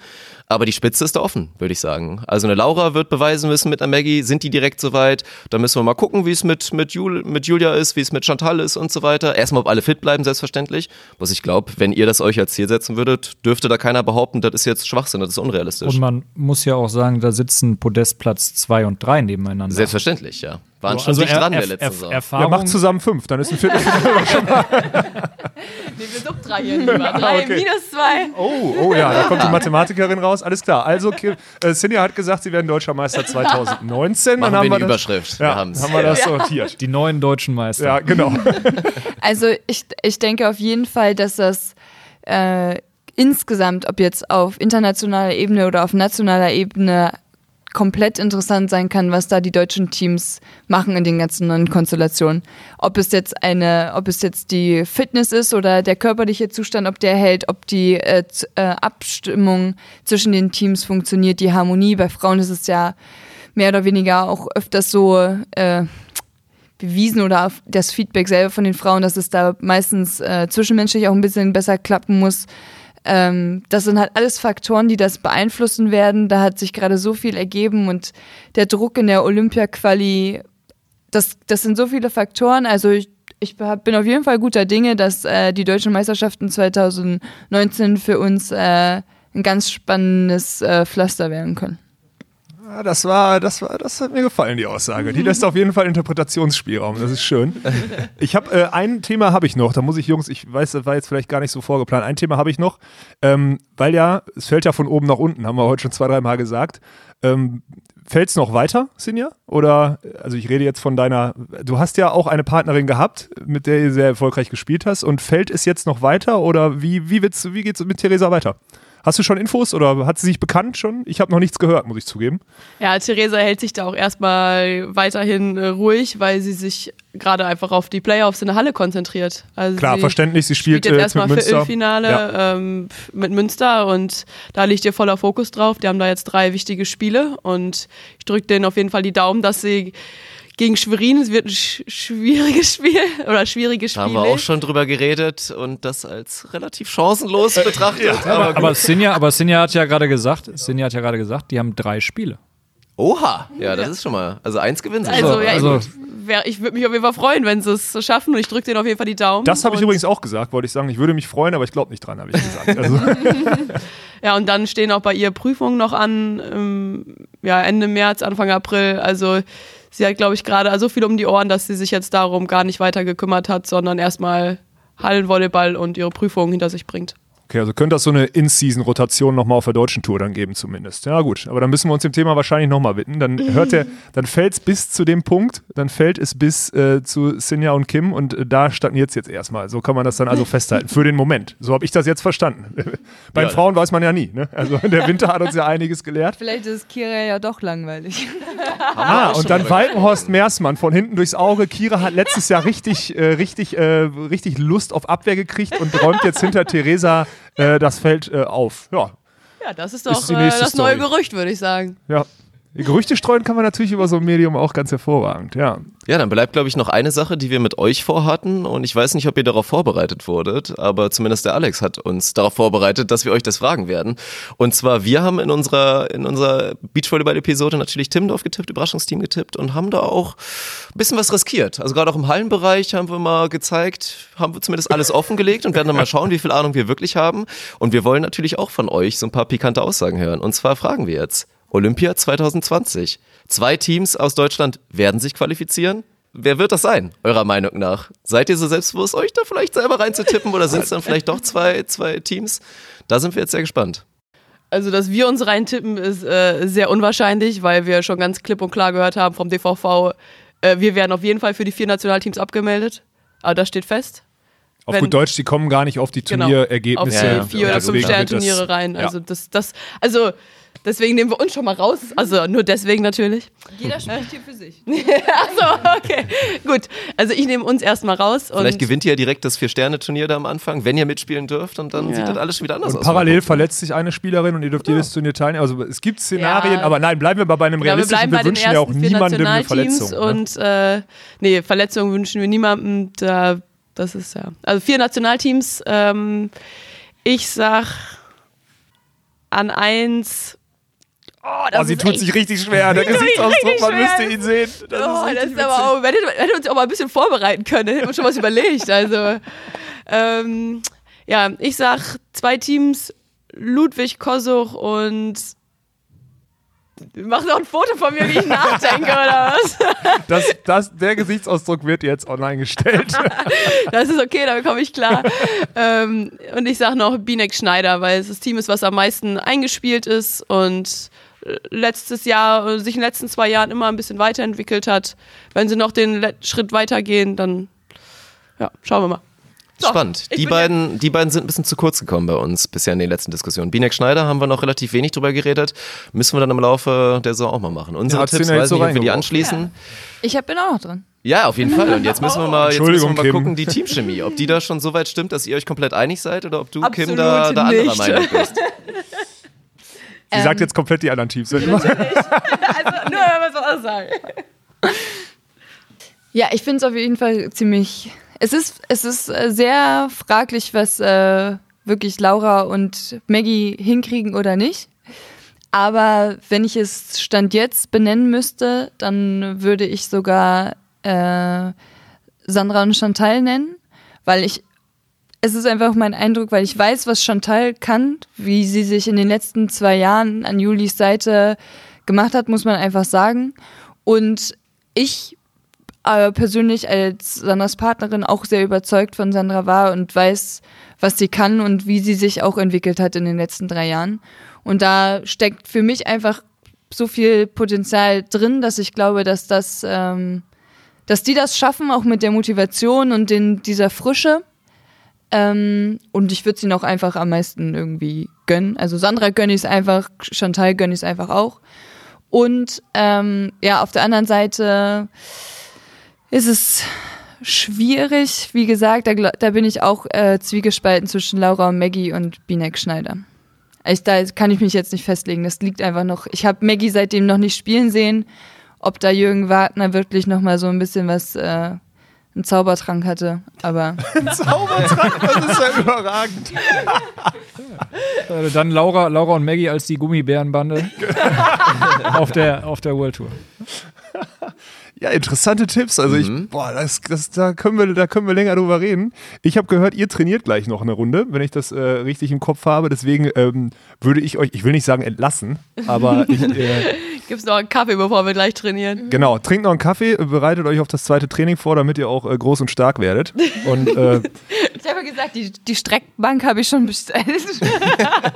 aber die Spitze ist da offen, würde ich sagen. Also eine Laura wird beweisen müssen mit einer Maggie, sind die direkt soweit? Da müssen wir mal gucken, wie es mit, mit, Jul, mit Julia ist, wie es mit Chantal ist und so weiter. Erstmal, ob alle fit bleiben, selbstverständlich. Was ich glaube, wenn ihr das euch als Ziel setzen würdet, dürfte da keiner behaupten, das ist jetzt Schwachsinn, das ist unrealistisch. Und man muss ja auch sagen, da sitzen Podestplatz 2 und 3 nebeneinander. Selbstverständlich, ja. Waren schon Also dicht er- dran der er- letzte er- Saison. Erfahrung- Ja, macht zusammen fünf, dann ist ein Viertelfinale schon mal. Nee, wir sind drei hier lieber. Drei Okay. minus zwei. Oh, oh ja, da kommt die Mathematikerin raus. Alles klar. Also, äh, Sinja hat gesagt, sie werden Deutscher Meister 2019. Machen dann haben wir wir die Überschrift. Wir Ja, haben's. haben wir das sortiert. Die neuen deutschen Meister. Ja, genau. Also ich, ich denke auf jeden Fall, dass das äh, insgesamt, ob jetzt auf internationaler Ebene oder auf nationaler Ebene, komplett interessant sein kann, was da die deutschen Teams machen in den ganzen neuen Konstellationen. Ob es jetzt eine, ob es jetzt die Fitness ist oder der körperliche Zustand, ob der hält, ob die äh, äh, Abstimmung zwischen den Teams funktioniert, die Harmonie. Bei Frauen ist es ja mehr oder weniger auch öfters so äh, bewiesen oder das Feedback selber von den Frauen, dass es da meistens äh, zwischenmenschlich auch ein bisschen besser klappen muss. Ähm, das sind halt alles Faktoren, die das beeinflussen werden. Da hat sich gerade so viel ergeben und der Druck in der Olympia-Quali, das, das sind so viele Faktoren. Also ich, ich bin auf jeden Fall guter Dinge, dass äh, die deutschen Meisterschaften 2019 für uns äh, ein ganz spannendes äh, Pflaster werden können. Ja, das war, das war, das hat mir gefallen, die Aussage. Die lässt auf jeden Fall Interpretationsspielraum. Das ist schön. Ich habe äh, ein Thema habe ich noch. Da muss ich Jungs, ich weiß, das war jetzt vielleicht gar nicht so vorgeplant. Ein Thema habe ich noch, ähm, weil ja, es fällt ja von oben nach unten, haben wir heute schon zwei, drei Mal gesagt. Ähm, Fällt es noch weiter, Sinja? Oder, also ich rede jetzt von deiner, du hast ja auch eine Partnerin gehabt, mit der ihr sehr erfolgreich gespielt hast. Und fällt es jetzt noch weiter oder wie, wie, wie geht es mit Theresa weiter? Hast du schon Infos oder hat sie sich bekannt schon? Ich habe noch nichts gehört, muss ich zugeben. Ja, Theresa hält sich da auch erstmal weiterhin äh, ruhig, weil sie sich gerade einfach auf die Playoffs in der Halle konzentriert. Also Klar, sie verständlich, sie spielt, spielt jetzt äh, erstmal für Münster. Ja. ähm, mit Münster und da liegt ihr voller Fokus drauf. Die haben da jetzt drei wichtige Spiele und ich drücke denen auf jeden Fall die Daumen, dass sie gegen Schwerin, es wird ein sch schwieriges Spiel oder schwierige Da Spiele. haben wir auch schon drüber geredet und das als relativ chancenlos betrachtet. Aber, gut. aber Sinja, aber Sinja hat ja gerade gesagt, Sinja hat ja gerade gesagt, die haben drei Spiele. Oha, ja, das ist schon mal. Also eins gewinnen sie Also, ja, also- ich, wär, ich würde mich auf jeden Fall freuen, wenn sie es so schaffen und ich drücke denen auf jeden Fall die Daumen. Das habe ich übrigens auch gesagt, wollte ich sagen. Ich würde mich freuen, aber ich glaube nicht dran, habe ich gesagt. Also, Ja, und dann stehen auch bei ihr Prüfungen noch an, ähm, ja, Ende März, Anfang April. Also sie hat, glaube ich, gerade so viel um die Ohren, dass sie sich jetzt darum gar nicht weiter gekümmert hat, sondern erstmal Hallenvolleyball und ihre Prüfungen hinter sich bringt. Okay, also könnte das so eine In-Season-Rotation nochmal auf der deutschen Tour dann geben, zumindest. Ja, gut, aber dann müssen wir uns dem Thema wahrscheinlich nochmal widmen. Dann hört der, dann fällt es bis zu dem Punkt, dann fällt es bis äh, zu Sinja und Kim und äh, da stagniert es jetzt erstmal. So kann man das dann also festhalten. Für den Moment. So habe ich das jetzt verstanden. Bei Ja. Frauen weiß man ja nie. Ne? Also der Winter hat uns ja einiges gelehrt. Vielleicht ist Kira ja doch langweilig. Ah, und dann Walkenhorst Meersmann von hinten durchs Auge. Kira hat letztes Jahr richtig, äh, richtig, äh, richtig Lust auf Abwehr gekriegt und räumt jetzt hinter Theresa äh, das Feld äh, auf. Ja, Ja, das ist Ist doch die äh, das neue Story. Gerücht, würde ich sagen. ja. Gerüchte streuen kann man natürlich über so ein Medium auch ganz hervorragend, ja. Ja, dann bleibt, glaube ich, noch eine Sache, die wir mit euch vorhatten. Und ich weiß nicht, ob ihr darauf vorbereitet wurdet, aber zumindest der Alex hat uns darauf vorbereitet, dass wir euch das fragen werden. Und zwar, wir haben in unserer, in unserer Beachvolleyball-Episode natürlich Timmendorf getippt, Überraschungsteam getippt und haben da auch ein bisschen was riskiert. Also gerade auch im Hallenbereich haben wir mal gezeigt, haben wir zumindest alles offengelegt und werden dann mal schauen, wie viel Ahnung wir wirklich haben. Und wir wollen natürlich auch von euch so ein paar pikante Aussagen hören. Und zwar fragen wir jetzt. Olympia 2020. Zwei Teams aus Deutschland werden sich qualifizieren. Wer wird das sein, eurer Meinung nach? Seid ihr so selbstbewusst, euch da vielleicht selber reinzutippen oder sind es dann vielleicht doch zwei, zwei Teams? Da sind wir jetzt sehr gespannt. Also, dass wir uns reintippen, ist äh, sehr unwahrscheinlich, weil wir schon ganz klipp und klar gehört haben vom DVV, Äh, wir werden auf jeden Fall für die vier Nationalteams abgemeldet. Aber das steht fest. Auf Wenn- gut Deutsch, die kommen gar nicht auf die Genau. Turnierergebnisse. Auf Ja, die ja. vier oder fünf Sterne-Turniere rein. Ja. Also das, das, also deswegen nehmen wir uns schon mal raus. Also nur deswegen natürlich. Jeder spricht hier für sich. Achso, okay. Gut. Also ich nehme uns erstmal raus. Vielleicht gewinnt ihr ja direkt das Vier-Sterne-Turnier da am Anfang, wenn ihr mitspielen dürft und dann Ja. sieht das alles schon wieder anders Und aus. parallel verletzt sich eine Spielerin und ihr dürft jedes Turnier teilnehmen. Also es gibt Szenarien, Ja. aber nein, bleiben wir bei einem Ja, wir realistischen. bleiben Wir, bei den wünschen ja auch niemandem eine Verletzung. ne? und äh, nee, Verletzungen wünschen wir niemandem. Da, das ist ja. Also vier Nationalteams. Ähm, ich sag an eins. Oh, das Oh, sie tut echt- sich richtig schwer. Der Gesichtsausdruck, man schwer. müsste ihn sehen. Das oh, ist das ist aber auch, wir hätten, uns auch mal ein bisschen vorbereiten können, hätten wir uns schon was überlegt. Also, ähm, ja, ich sag zwei Teams, Ludwig Kosuch und Mach doch ein Foto von mir, wie ich nachdenke, oder was? Das, das, der Gesichtsausdruck wird jetzt online gestellt. Das ist okay, damit komme ich klar. ähm, und ich sage noch Binek Schneider, weil es das Team ist, was am meisten eingespielt ist und äh, letztes Jahr, äh, sich in den letzten zwei Jahren immer ein bisschen weiterentwickelt hat. Wenn sie noch den Schritt weitergehen, dann ja, schauen wir mal. So, Spannend. ich Die beiden, die beiden sind ein bisschen zu kurz gekommen bei uns bisher in den letzten Diskussionen. Binek Schneider haben wir noch relativ wenig drüber geredet. Müssen wir dann im Laufe der Saison auch mal machen. Unsere hat's Tipps, ja weiß so nicht, ob wir die anschließen. Ich hab, bin auch noch drin. Ja, auf jeden Fall. Und jetzt müssen wir mal, jetzt müssen wir mal Kim. gucken, die Teamchemie, ob die da schon so weit stimmt, dass ihr euch komplett einig seid oder ob du, Kim, Absolut da, da anderer nicht. Meinung bist. Sie sagt jetzt komplett die anderen Teams. Also, nur wenn wir was anderes sagen. Ja, ich finde es auf jeden Fall ziemlich. Es ist, es ist äh, sehr fraglich, was äh, wirklich Laura und Maggie hinkriegen oder nicht. Aber wenn ich es Stand jetzt benennen müsste, dann würde ich sogar äh, Sandra und Chantal nennen, weil ich es ist einfach mein Eindruck, weil ich weiß, was Chantal kann, wie sie sich in den letzten zwei Jahren an Julis Seite gemacht hat, muss man einfach sagen. Und ich äh, persönlich als Sandras Partnerin auch sehr überzeugt von Sandra war und weiß, was sie kann und wie sie sich auch entwickelt hat in den letzten drei Jahren. Und da steckt für mich einfach so viel Potenzial drin, dass ich glaube, dass das, ähm, dass die das schaffen, auch mit der Motivation und den, dieser Frische. Ähm, und ich würde sie noch einfach am meisten irgendwie gönnen. Also Sandra gönne ich es einfach, Chantal gönne ich es einfach auch. Und ähm, ja, auf der anderen Seite ist es schwierig. Wie gesagt, da, da bin ich auch äh, zwiegespalten zwischen Laura und Maggie und Binek Schneider. Ich, da kann ich mich jetzt nicht festlegen. Das liegt einfach noch. Ich habe Maggie seitdem noch nicht spielen sehen. Ob da Jürgen Wagner wirklich noch mal so ein bisschen was, äh, einen Zaubertrank hatte. Aber Zaubertrank, das ist ja überragend. Dann Laura, Laura und Maggie als die Gummibärenbande auf, der, auf der World Tour. Ja, interessante Tipps. Also ich, boah, das, das, da, können wir, da können wir länger drüber reden. Ich habe gehört, ihr trainiert gleich noch eine Runde, wenn ich das äh, richtig im Kopf habe. Deswegen ähm, würde ich euch, ich will nicht sagen entlassen, aber ich, äh, Gibt's noch einen Kaffee, bevor wir gleich trainieren? genau, trinkt noch einen Kaffee, bereitet euch auf das zweite Training vor, damit ihr auch äh, groß und stark werdet. Und äh, ich habe gesagt, die, die Streckbank habe ich schon bestellt.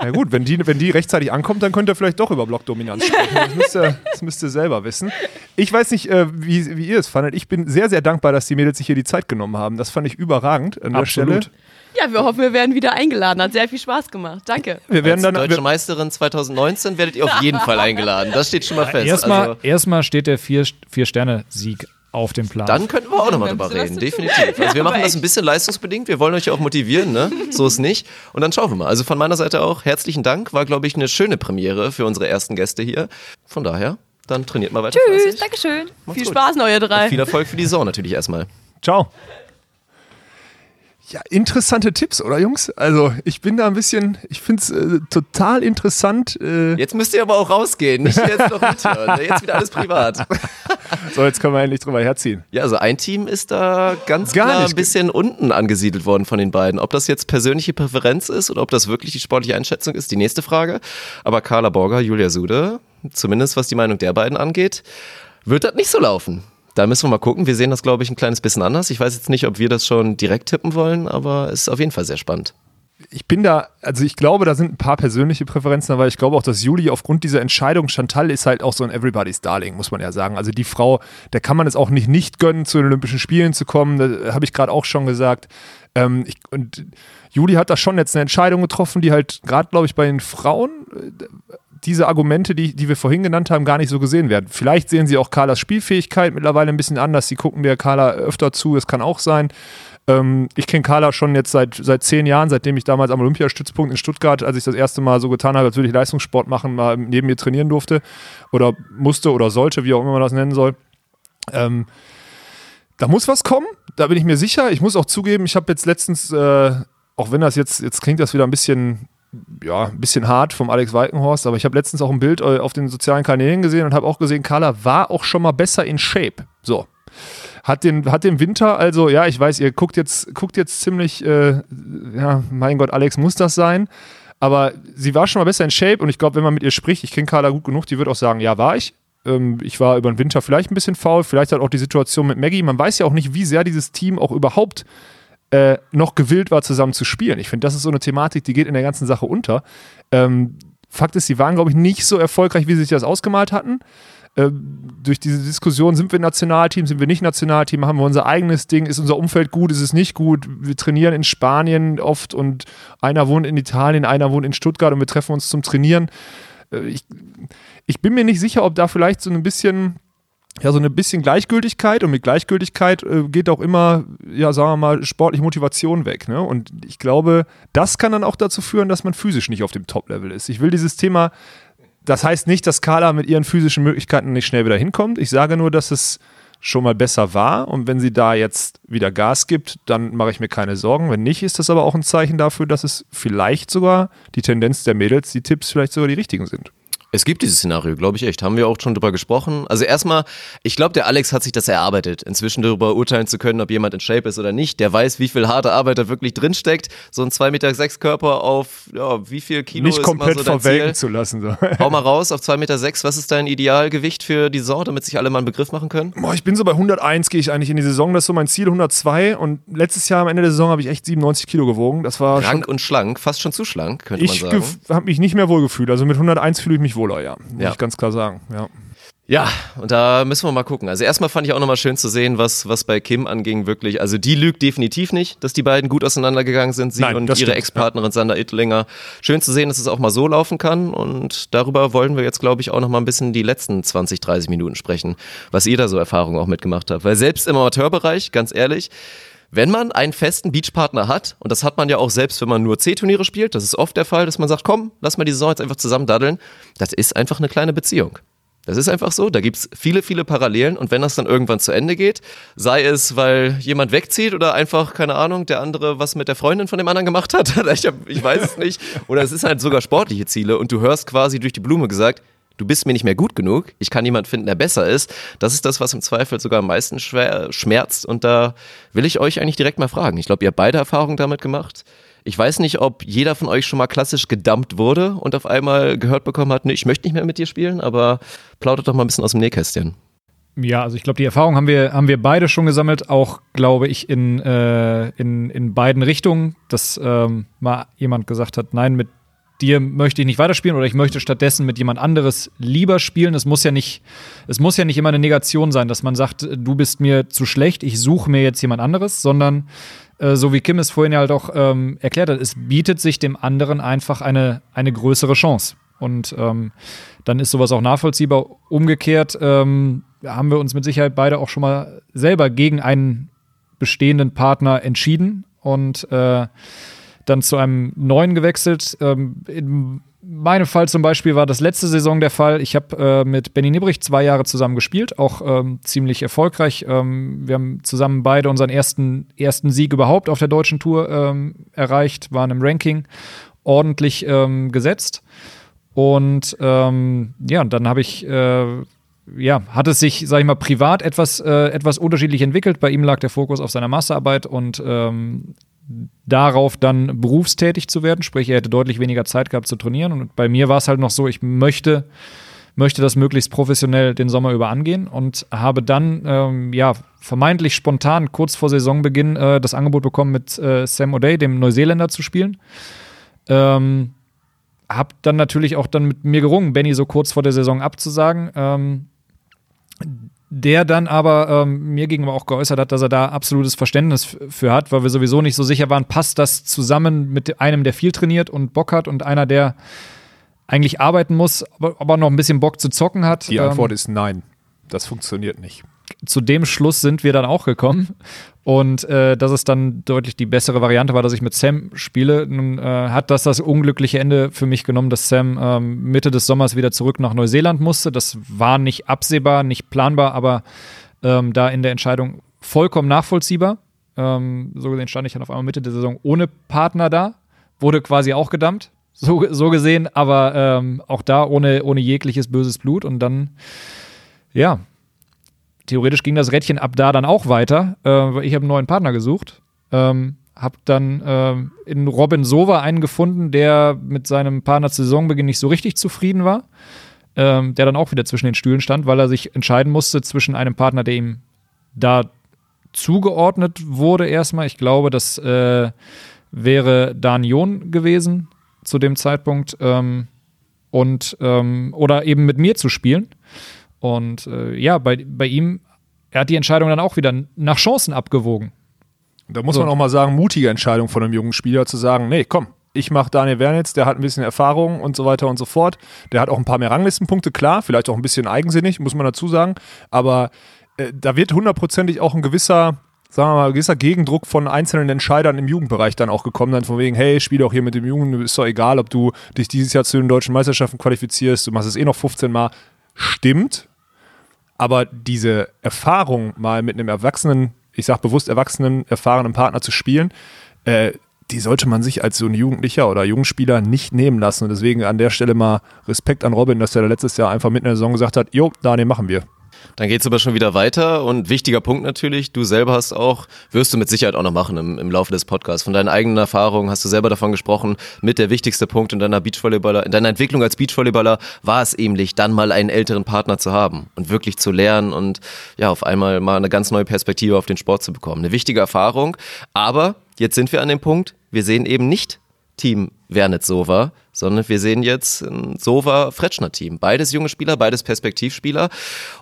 na gut, wenn die, wenn die rechtzeitig ankommt, dann könnt ihr vielleicht doch über Blockdominanz sprechen. Das müsst ihr, das müsst ihr selber wissen. Ich weiß nicht, äh, wie, wie ihr es fandet. Ich bin sehr, sehr dankbar, dass die Mädels sich hier die Zeit genommen haben. Das fand ich überragend an der Absolut. Stelle. Ja, wir hoffen, wir werden wieder eingeladen. Hat sehr viel Spaß gemacht. Danke. Wir werden Als dann, deutsche wir, Meisterin 2019 werdet ihr auf jeden Fall eingeladen. Das steht schon mal fest. Erstmal, Also, erstmal steht der Vier- Vier-Sterne-Sieg auf dem Plan. dann könnten wir auch nochmal drüber reden, definitiv. Also wir machen das ein bisschen leistungsbedingt, wir wollen euch ja auch motivieren, ne? So ist nicht. Und dann schauen wir mal. Also von meiner Seite auch herzlichen Dank. War, glaube ich, eine schöne Premiere für unsere ersten Gäste hier. Von daher, dann trainiert mal weiter. Tschüss, fleißig. Dankeschön. Macht's Viel gut. Spaß, neue drei. Viel Erfolg für die Saison natürlich erstmal. ciao. Ja, interessante Tipps, oder Jungs? Also ich bin da ein bisschen, ich finde es äh, total interessant. Äh, Jetzt müsst ihr aber auch rausgehen, nicht jetzt noch mithören. Jetzt wieder alles privat. so, jetzt können wir endlich drüber herziehen. Ja, also ein Team ist da ganz Gar klar nicht. ein bisschen unten angesiedelt worden von den beiden. Ob das jetzt persönliche Präferenz ist oder ob das wirklich die sportliche Einschätzung ist, die nächste Frage. Aber Carla Borger, Julia Sude, zumindest was die Meinung der beiden angeht, wird das nicht so laufen. Da müssen wir mal gucken. Wir sehen das, glaube ich, ein kleines bisschen anders. Ich weiß jetzt nicht, ob wir das schon direkt tippen wollen, aber es ist auf jeden Fall sehr spannend. ich bin da, also ich glaube, da sind ein paar persönliche Präferenzen dabei. Ich glaube auch, dass Juli aufgrund dieser Entscheidung, Chantal ist halt auch so ein Everybody's Darling, muss man ja sagen. Also die Frau, der kann man es auch nicht nicht gönnen, zu den Olympischen Spielen zu kommen. Da habe ich gerade auch schon gesagt. Ähm, ich, und Juli hat da schon jetzt eine Entscheidung getroffen, die halt gerade, glaube ich, bei den Frauen äh, diese Argumente, die, die wir vorhin genannt haben, gar nicht so gesehen werden. Vielleicht sehen sie auch Carlas Spielfähigkeit mittlerweile ein bisschen anders. Sie gucken der Carla öfter zu, das kann auch sein. Ähm, ich kenne Carla schon jetzt seit, seit zehn Jahren, seitdem ich damals am Olympiastützpunkt in Stuttgart, als ich das erste Mal so getan habe, als würde ich Leistungssport machen, mal neben mir trainieren durfte oder musste oder sollte, wie auch immer man das nennen soll. Ähm, da muss was kommen, da bin ich mir sicher. Ich muss auch zugeben, ich habe jetzt letztens, äh, auch wenn das jetzt, jetzt klingt das wieder ein bisschen, ja, ein bisschen hart vom Alex Walkenhorst, aber ich habe letztens auch ein Bild äh, auf den sozialen Kanälen gesehen und habe auch gesehen, Carla war auch schon mal besser in Shape. So. Hat den, hat den Winter, also ja, ich weiß, ihr guckt jetzt, guckt jetzt ziemlich, äh, ja, mein Gott, Alex, muss das sein? Aber sie war schon mal besser in Shape und ich glaube, wenn man mit ihr spricht, ich kenne Carla gut genug, die wird auch sagen, ja, war ich. Ähm, ich war über den Winter vielleicht ein bisschen faul, vielleicht hat auch die Situation mit Maggie. Man weiß ja auch nicht, wie sehr dieses Team auch überhaupt äh, noch gewillt war, zusammen zu spielen. Ich finde, das ist so eine Thematik, die geht in der ganzen Sache unter. Ähm, Fakt ist, sie waren, glaube ich, nicht so erfolgreich, wie sie sich das ausgemalt hatten. Ähm, durch diese Diskussion, sind wir Nationalteam, sind wir nicht Nationalteam, haben wir unser eigenes Ding, ist unser Umfeld gut, ist es nicht gut, wir trainieren in Spanien oft und einer wohnt in Italien, einer wohnt in Stuttgart und wir treffen uns zum Trainieren. Äh, ich, ich bin mir nicht sicher, ob da vielleicht so ein bisschen ja, so ein bisschen Gleichgültigkeit und mit Gleichgültigkeit äh, geht auch immer, ja, sagen wir mal, sportliche Motivation weg. Ne? Und ich glaube, das kann dann auch dazu führen, dass man physisch nicht auf dem Top-Level ist. Ich will dieses Thema, das heißt nicht, dass Carla mit ihren physischen Möglichkeiten nicht schnell wieder hinkommt. Ich sage nur, dass es schon mal besser war und wenn sie da jetzt wieder Gas gibt, dann mache ich mir keine Sorgen. Wenn nicht, ist das aber auch ein Zeichen dafür, dass es vielleicht sogar die Tendenz der Mädels, die Tipps vielleicht sogar die richtigen sind. Es gibt dieses Szenario, glaube ich echt. Haben wir auch schon drüber gesprochen. Also erstmal, ich glaube, der Alex hat sich das erarbeitet, inzwischen darüber urteilen zu können, ob jemand in Shape ist oder nicht. Der weiß, wie viel harte Arbeit da wirklich drinsteckt. So ein 2,6 Meter sechs Körper auf, ja, wie viel Kilo nicht ist komplett immer so verwelken zu lassen. So. Hau mal raus auf 2,6 Meter. Sechs. Was ist dein Idealgewicht für die Saison, damit sich alle mal einen Begriff machen können? Boah, ich bin so bei 101 gehe ich eigentlich in die Saison. Das ist so mein Ziel, 102. Und letztes Jahr am Ende der Saison habe ich echt 97 Kilo gewogen. Das war Rank und schlank, fast schon zu schlank, könnte ich man sagen. habe mich nicht mehr wohl gefühlt. Also mit 101 fühle ich mich wohler, ja. Muss Ja. ich ganz klar sagen. Ja. Ja, und da müssen wir mal gucken. Also erstmal fand ich auch nochmal schön zu sehen, was, was bei Kim anging, wirklich. Also die lügt definitiv nicht, dass die beiden gut auseinandergegangen sind, sie Nein, und ihre Ex-Partnerin Sander Ittlinger. Schön zu sehen, dass es auch mal so laufen kann. Und darüber wollen wir jetzt, glaube ich, auch nochmal ein bisschen die letzten 20, 30 Minuten sprechen, was ihr da so Erfahrungen auch mitgemacht habt. Weil selbst im Amateurbereich, ganz ehrlich, wenn man einen festen Beachpartner hat, und das hat man ja auch selbst, wenn man nur C-Turniere spielt, das ist oft der Fall, dass man sagt, komm, lass mal die Saison jetzt einfach zusammen daddeln, das ist einfach eine kleine Beziehung. Das ist einfach so, da gibt's viele, viele Parallelen und wenn das dann irgendwann zu Ende geht, sei es, weil jemand wegzieht oder einfach, keine Ahnung, der andere was mit der Freundin von dem anderen gemacht hat, ich, hab, ich weiß es nicht, oder es ist halt sogar sportliche Ziele und du hörst quasi durch die Blume gesagt, du bist mir nicht mehr gut genug, ich kann jemand finden, der besser ist, das ist das, was im Zweifel sogar am meisten schwer, schmerzt und da will ich euch eigentlich direkt mal fragen. Ich glaube, ihr habt beide Erfahrungen damit gemacht. Ich weiß nicht, ob jeder von euch schon mal klassisch gedumpt wurde und auf einmal gehört bekommen hat, nee, ich möchte nicht mehr mit dir spielen, aber plaudert doch mal ein bisschen aus dem Nähkästchen. Ja, also ich glaube, die Erfahrung haben wir, haben wir beide schon gesammelt, auch glaube ich in, äh, in, in beiden Richtungen, dass ähm, mal jemand gesagt hat, nein, mit dir möchte ich nicht weiterspielen oder ich möchte stattdessen mit jemand anderes lieber spielen. Es muss ja nicht, es muss ja nicht immer eine Negation sein, dass man sagt, du bist mir zu schlecht, ich suche mir jetzt jemand anderes, sondern äh, so wie Kim es vorhin ja halt auch ähm, erklärt hat, es bietet sich dem anderen einfach eine, eine größere Chance. Und ähm, dann ist sowas auch nachvollziehbar. Umgekehrt ähm, haben wir uns mit Sicherheit beide auch schon mal selber gegen einen bestehenden Partner entschieden und äh, dann zu einem neuen gewechselt. Ähm, in meinem Fall zum Beispiel war das letzte Saison der Fall. Ich habe äh, mit Benny Nibrich zwei Jahre zusammen gespielt, auch ähm, ziemlich erfolgreich. Ähm, wir haben zusammen beide unseren ersten, ersten Sieg überhaupt auf der deutschen Tour ähm, erreicht, waren im Ranking ordentlich ähm, gesetzt. Und ähm, ja, dann habe ich, äh, ja, hat es sich, sag ich mal, privat etwas, äh, etwas unterschiedlich entwickelt. Bei ihm lag der Fokus auf seiner Masterarbeit und ähm, darauf dann berufstätig zu werden, sprich, er hätte deutlich weniger Zeit gehabt zu trainieren. Und bei mir war es halt noch so, ich möchte möchte das möglichst professionell den Sommer über angehen und habe dann ähm, ja vermeintlich spontan kurz vor Saisonbeginn äh, das Angebot bekommen, mit äh, Sam O'Day, dem Neuseeländer, zu spielen. Ähm, hab dann natürlich auch dann mit mir gerungen, Benny so kurz vor der Saison abzusagen. Ähm, der dann aber ähm, mir gegenüber auch geäußert hat, dass er da absolutes Verständnis für hat, weil wir sowieso nicht so sicher waren, passt das zusammen mit einem, der viel trainiert und Bock hat und einer, der eigentlich arbeiten muss, aber, aber noch ein bisschen Bock zu zocken hat. Die Antwort ähm, ist nein. Das funktioniert nicht zu dem Schluss sind wir dann auch gekommen. Und äh, dass es dann deutlich die bessere Variante war, dass ich mit Sam spiele. Nun äh, hat das das unglückliche Ende für mich genommen, dass Sam ähm, Mitte des Sommers wieder zurück nach Neuseeland musste. Das war nicht absehbar, nicht planbar, aber ähm, da in der Entscheidung vollkommen nachvollziehbar. Ähm, so gesehen stand ich dann auf einmal Mitte der Saison ohne Partner da, wurde quasi auch gedammt, so, so gesehen, aber ähm, auch da ohne, ohne jegliches böses Blut. Und dann, ja, theoretisch ging das Rädchen ab da dann auch weiter. Äh, ich habe einen neuen Partner gesucht. Ähm, habe dann äh, in Robin Sova einen gefunden, der mit seinem Partner zu Saisonbeginn nicht so richtig zufrieden war. Ähm, der dann auch wieder zwischen den Stühlen stand, weil er sich entscheiden musste zwischen einem Partner, der ihm da zugeordnet wurde erstmal. Ich glaube, das äh, wäre Danion gewesen zu dem Zeitpunkt. Ähm, und ähm, oder eben mit mir zu spielen. Und äh, ja, bei, bei ihm, er hat die Entscheidung dann auch wieder nach Chancen abgewogen. Da muss so. man auch mal sagen, mutige Entscheidung von einem jungen Spieler zu sagen, nee, komm, ich mache Daniel Wernitz, der hat ein bisschen Erfahrung und so weiter und so fort. Der hat auch ein paar mehr Ranglistenpunkte, klar, vielleicht auch ein bisschen eigensinnig, muss man dazu sagen. Aber äh, da wird hundertprozentig auch ein gewisser, sagen wir mal, gewisser Gegendruck von einzelnen Entscheidern im Jugendbereich dann auch gekommen, dann von wegen, hey, spiel doch hier mit dem Jungen, ist doch egal, ob du dich dieses Jahr zu den deutschen Meisterschaften qualifizierst, du machst es eh noch 15 Mal. Stimmt, aber diese Erfahrung, mal mit einem erwachsenen, ich sage bewusst erwachsenen, erfahrenen Partner zu spielen, äh, die sollte man sich als so ein Jugendlicher oder Jungspieler nicht nehmen lassen. Und deswegen an der Stelle mal Respekt an Robin, dass er letztes Jahr einfach mitten in der Saison gesagt hat, jo, Daniel, machen wir. Dann geht es aber schon wieder weiter und wichtiger Punkt natürlich, du selber hast auch, wirst du mit Sicherheit auch noch machen im, im Laufe des Podcasts. Von deinen eigenen Erfahrungen hast du selber davon gesprochen, mit der wichtigste Punkt in deiner Beachvolleyballer, in deiner Entwicklung als Beachvolleyballer war es ähnlich, dann mal einen älteren Partner zu haben und wirklich zu lernen und ja, auf einmal mal eine ganz neue Perspektive auf den Sport zu bekommen. Eine wichtige Erfahrung, aber jetzt sind wir an dem Punkt, wir sehen eben nicht Team Wernitz-Sova, sondern wir sehen jetzt ein Sova-Fretschner-Team. Beides junge Spieler, beides Perspektivspieler.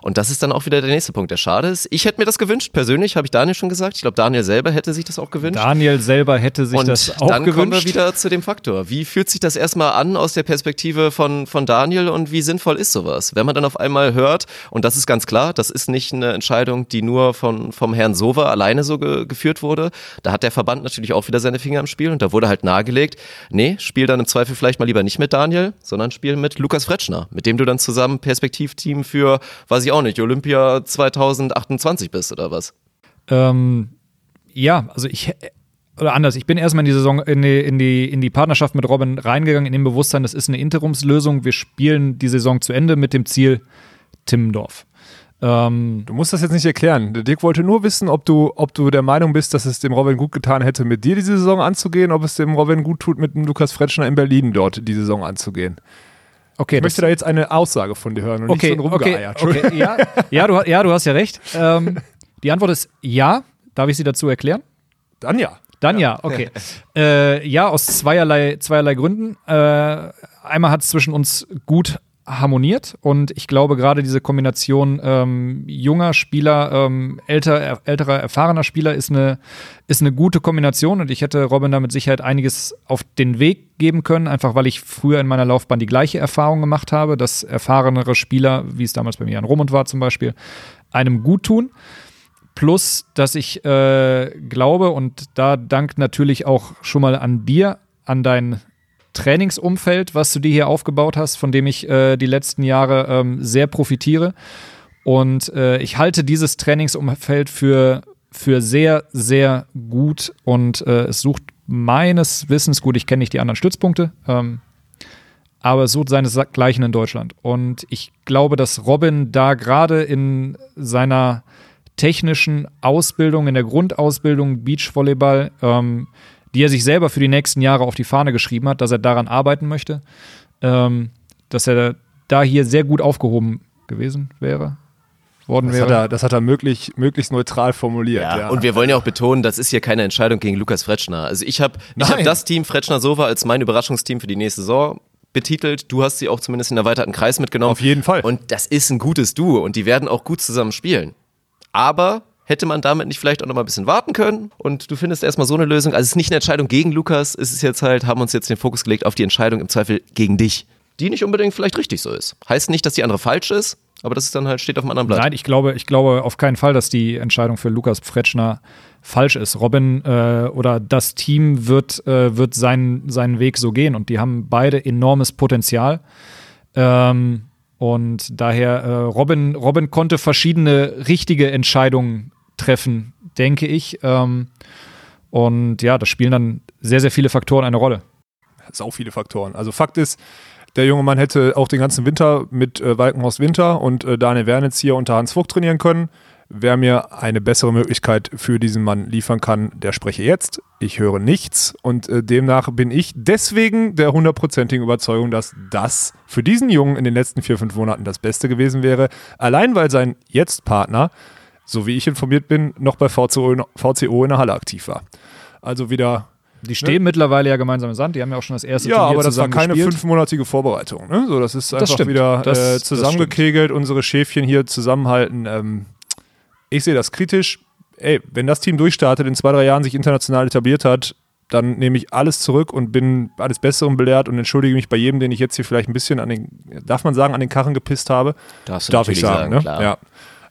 Und das ist dann auch wieder der nächste Punkt, der schade ist. Ich hätte mir das gewünscht, persönlich, habe ich Daniel schon gesagt. Ich glaube, Daniel selber hätte sich das auch gewünscht. Daniel selber hätte sich Und das auch dann gewünscht. kommen wir wieder zu dem Faktor. Wie fühlt sich das erstmal an aus der Perspektive von, von Daniel und wie sinnvoll ist sowas? Wenn man dann auf einmal hört, und das ist ganz klar, das ist nicht eine Entscheidung, die nur von, vom Herrn Sova alleine so ge geführt wurde. Da hat der Verband natürlich auch wieder seine Finger im Spiel und da wurde halt nahegelegt, nee, spiel dann im Zweifel vielleicht mal lieber nicht mit Daniel, sondern spiel mit Lukas Fretschner, mit dem du dann zusammen Perspektivteam für, weiß ich auch nicht, Olympia 2028 bist oder was? Ähm, ja, also ich oder anders, ich bin erstmal in die Saison, in die, in die, in die Partnerschaft mit Robin reingegangen, in dem Bewusstsein, das ist eine Interimslösung. Wir spielen die Saison zu Ende mit dem Ziel Timmendorf. Ähm, du musst das jetzt nicht erklären. Der Dirk wollte nur wissen, ob du, ob du der Meinung bist, dass es dem Robin gut getan hätte, mit dir diese Saison anzugehen, ob es dem Robin gut tut, mit dem Lukas Fretschner in Berlin dort die Saison anzugehen. Okay, ich möchte da jetzt eine Aussage von dir hören und okay, nicht so ein okay, okay, ja, ja, du, ja, du hast ja recht. Ähm, die Antwort ist ja. Darf ich sie dazu erklären? Dann ja. Dann ja, okay. äh, ja, aus zweierlei, zweierlei Gründen. Äh, einmal hat es zwischen uns gut harmoniert und ich glaube gerade diese Kombination ähm, junger Spieler, ähm, älter, älterer, erfahrener Spieler ist eine, ist eine gute Kombination und ich hätte Robin da mit Sicherheit einiges auf den Weg geben können, einfach weil ich früher in meiner Laufbahn die gleiche Erfahrung gemacht habe, dass erfahrenere Spieler, wie es damals bei mir an Romund war zum Beispiel, einem gut tun. Plus, dass ich äh, glaube, und da dankt natürlich auch schon mal an dir, an dein Trainingsumfeld, was du dir hier aufgebaut hast, von dem ich äh, die letzten Jahre ähm, sehr profitiere. Und äh, ich halte dieses Trainingsumfeld für, für sehr, sehr gut und äh, es sucht meines Wissens, gut, ich kenne nicht die anderen Stützpunkte, ähm, aber es sucht seinesgleichen in Deutschland. Und ich glaube, dass Robin da gerade in seiner technischen Ausbildung, in der Grundausbildung Beachvolleyball, ähm, die er sich selber für die nächsten Jahre auf die Fahne geschrieben hat, dass er daran arbeiten möchte, ähm, dass er da hier sehr gut aufgehoben gewesen wäre. Worden Das wäre. hat er, das hat er möglich, möglichst neutral formuliert. Ja, Ja, und wir wollen ja auch betonen, das ist hier keine Entscheidung gegen Lukas Fretschner. Also ich habe hab das Team Fretschner Sova als mein Überraschungsteam für die nächste Saison betitelt. Du hast sie auch zumindest in erweiterten Kreis mitgenommen. Auf jeden Fall. Und das ist ein gutes Duo und die werden auch gut zusammen spielen. Aber hätte man damit nicht vielleicht auch noch mal ein bisschen warten können und du findest erstmal so eine Lösung. Also es ist nicht eine Entscheidung gegen Lukas, es ist jetzt halt, haben uns jetzt den Fokus gelegt auf die Entscheidung im Zweifel gegen dich. Die nicht unbedingt vielleicht richtig so ist. Heißt nicht, dass die andere falsch ist, aber das ist dann halt, steht auf einem anderen Blatt. Nein, ich glaube, ich glaube auf keinen Fall, dass die Entscheidung für Lukas Fretschner falsch ist. Robin äh, oder das Team wird, äh, wird seinen, seinen Weg so gehen und die haben beide enormes Potenzial. Ähm, und daher, äh, Robin, Robin konnte verschiedene richtige Entscheidungen treffen, denke ich. Ähm, und ja, da spielen dann sehr, sehr viele Faktoren eine Rolle. sau viele Faktoren. Also Fakt ist, der junge Mann hätte auch den ganzen Winter mit äh, Walkenhorst Winter und äh, Daniel Wernitz hier unter Hans Vogt trainieren können. Wer mir eine bessere Möglichkeit für diesen Mann liefern kann, der spreche jetzt. Ich höre nichts und äh, demnach bin ich deswegen der hundertprozentigen Überzeugung, dass das für diesen Jungen in den letzten vier, fünf Monaten das Beste gewesen wäre. Allein weil sein Jetzt-Partner, so wie ich informiert bin, noch bei VCO in, VCO in der Halle aktiv war. Also wieder Die stehen mittlerweile ja gemeinsam im Sand, die haben ja auch schon das erste ja, Turnier aber das war keine gespielt. fünfmonatige Vorbereitung. Ne? So, das ist einfach stimmt. wieder Das- äh, das zusammengekegelt, unsere Schäfchen hier zusammenhalten. Ähm, ich sehe das kritisch. Ey, wenn das Team durchstartet, in zwei, drei Jahren sich international etabliert hat, dann nehme ich alles zurück und bin alles Besseren belehrt und entschuldige mich bei jedem, den ich jetzt hier vielleicht ein bisschen an den, darf man sagen, an den Karren gepisst habe. Darfst du Darf ich sagen, sagen, ne? klar. Ja.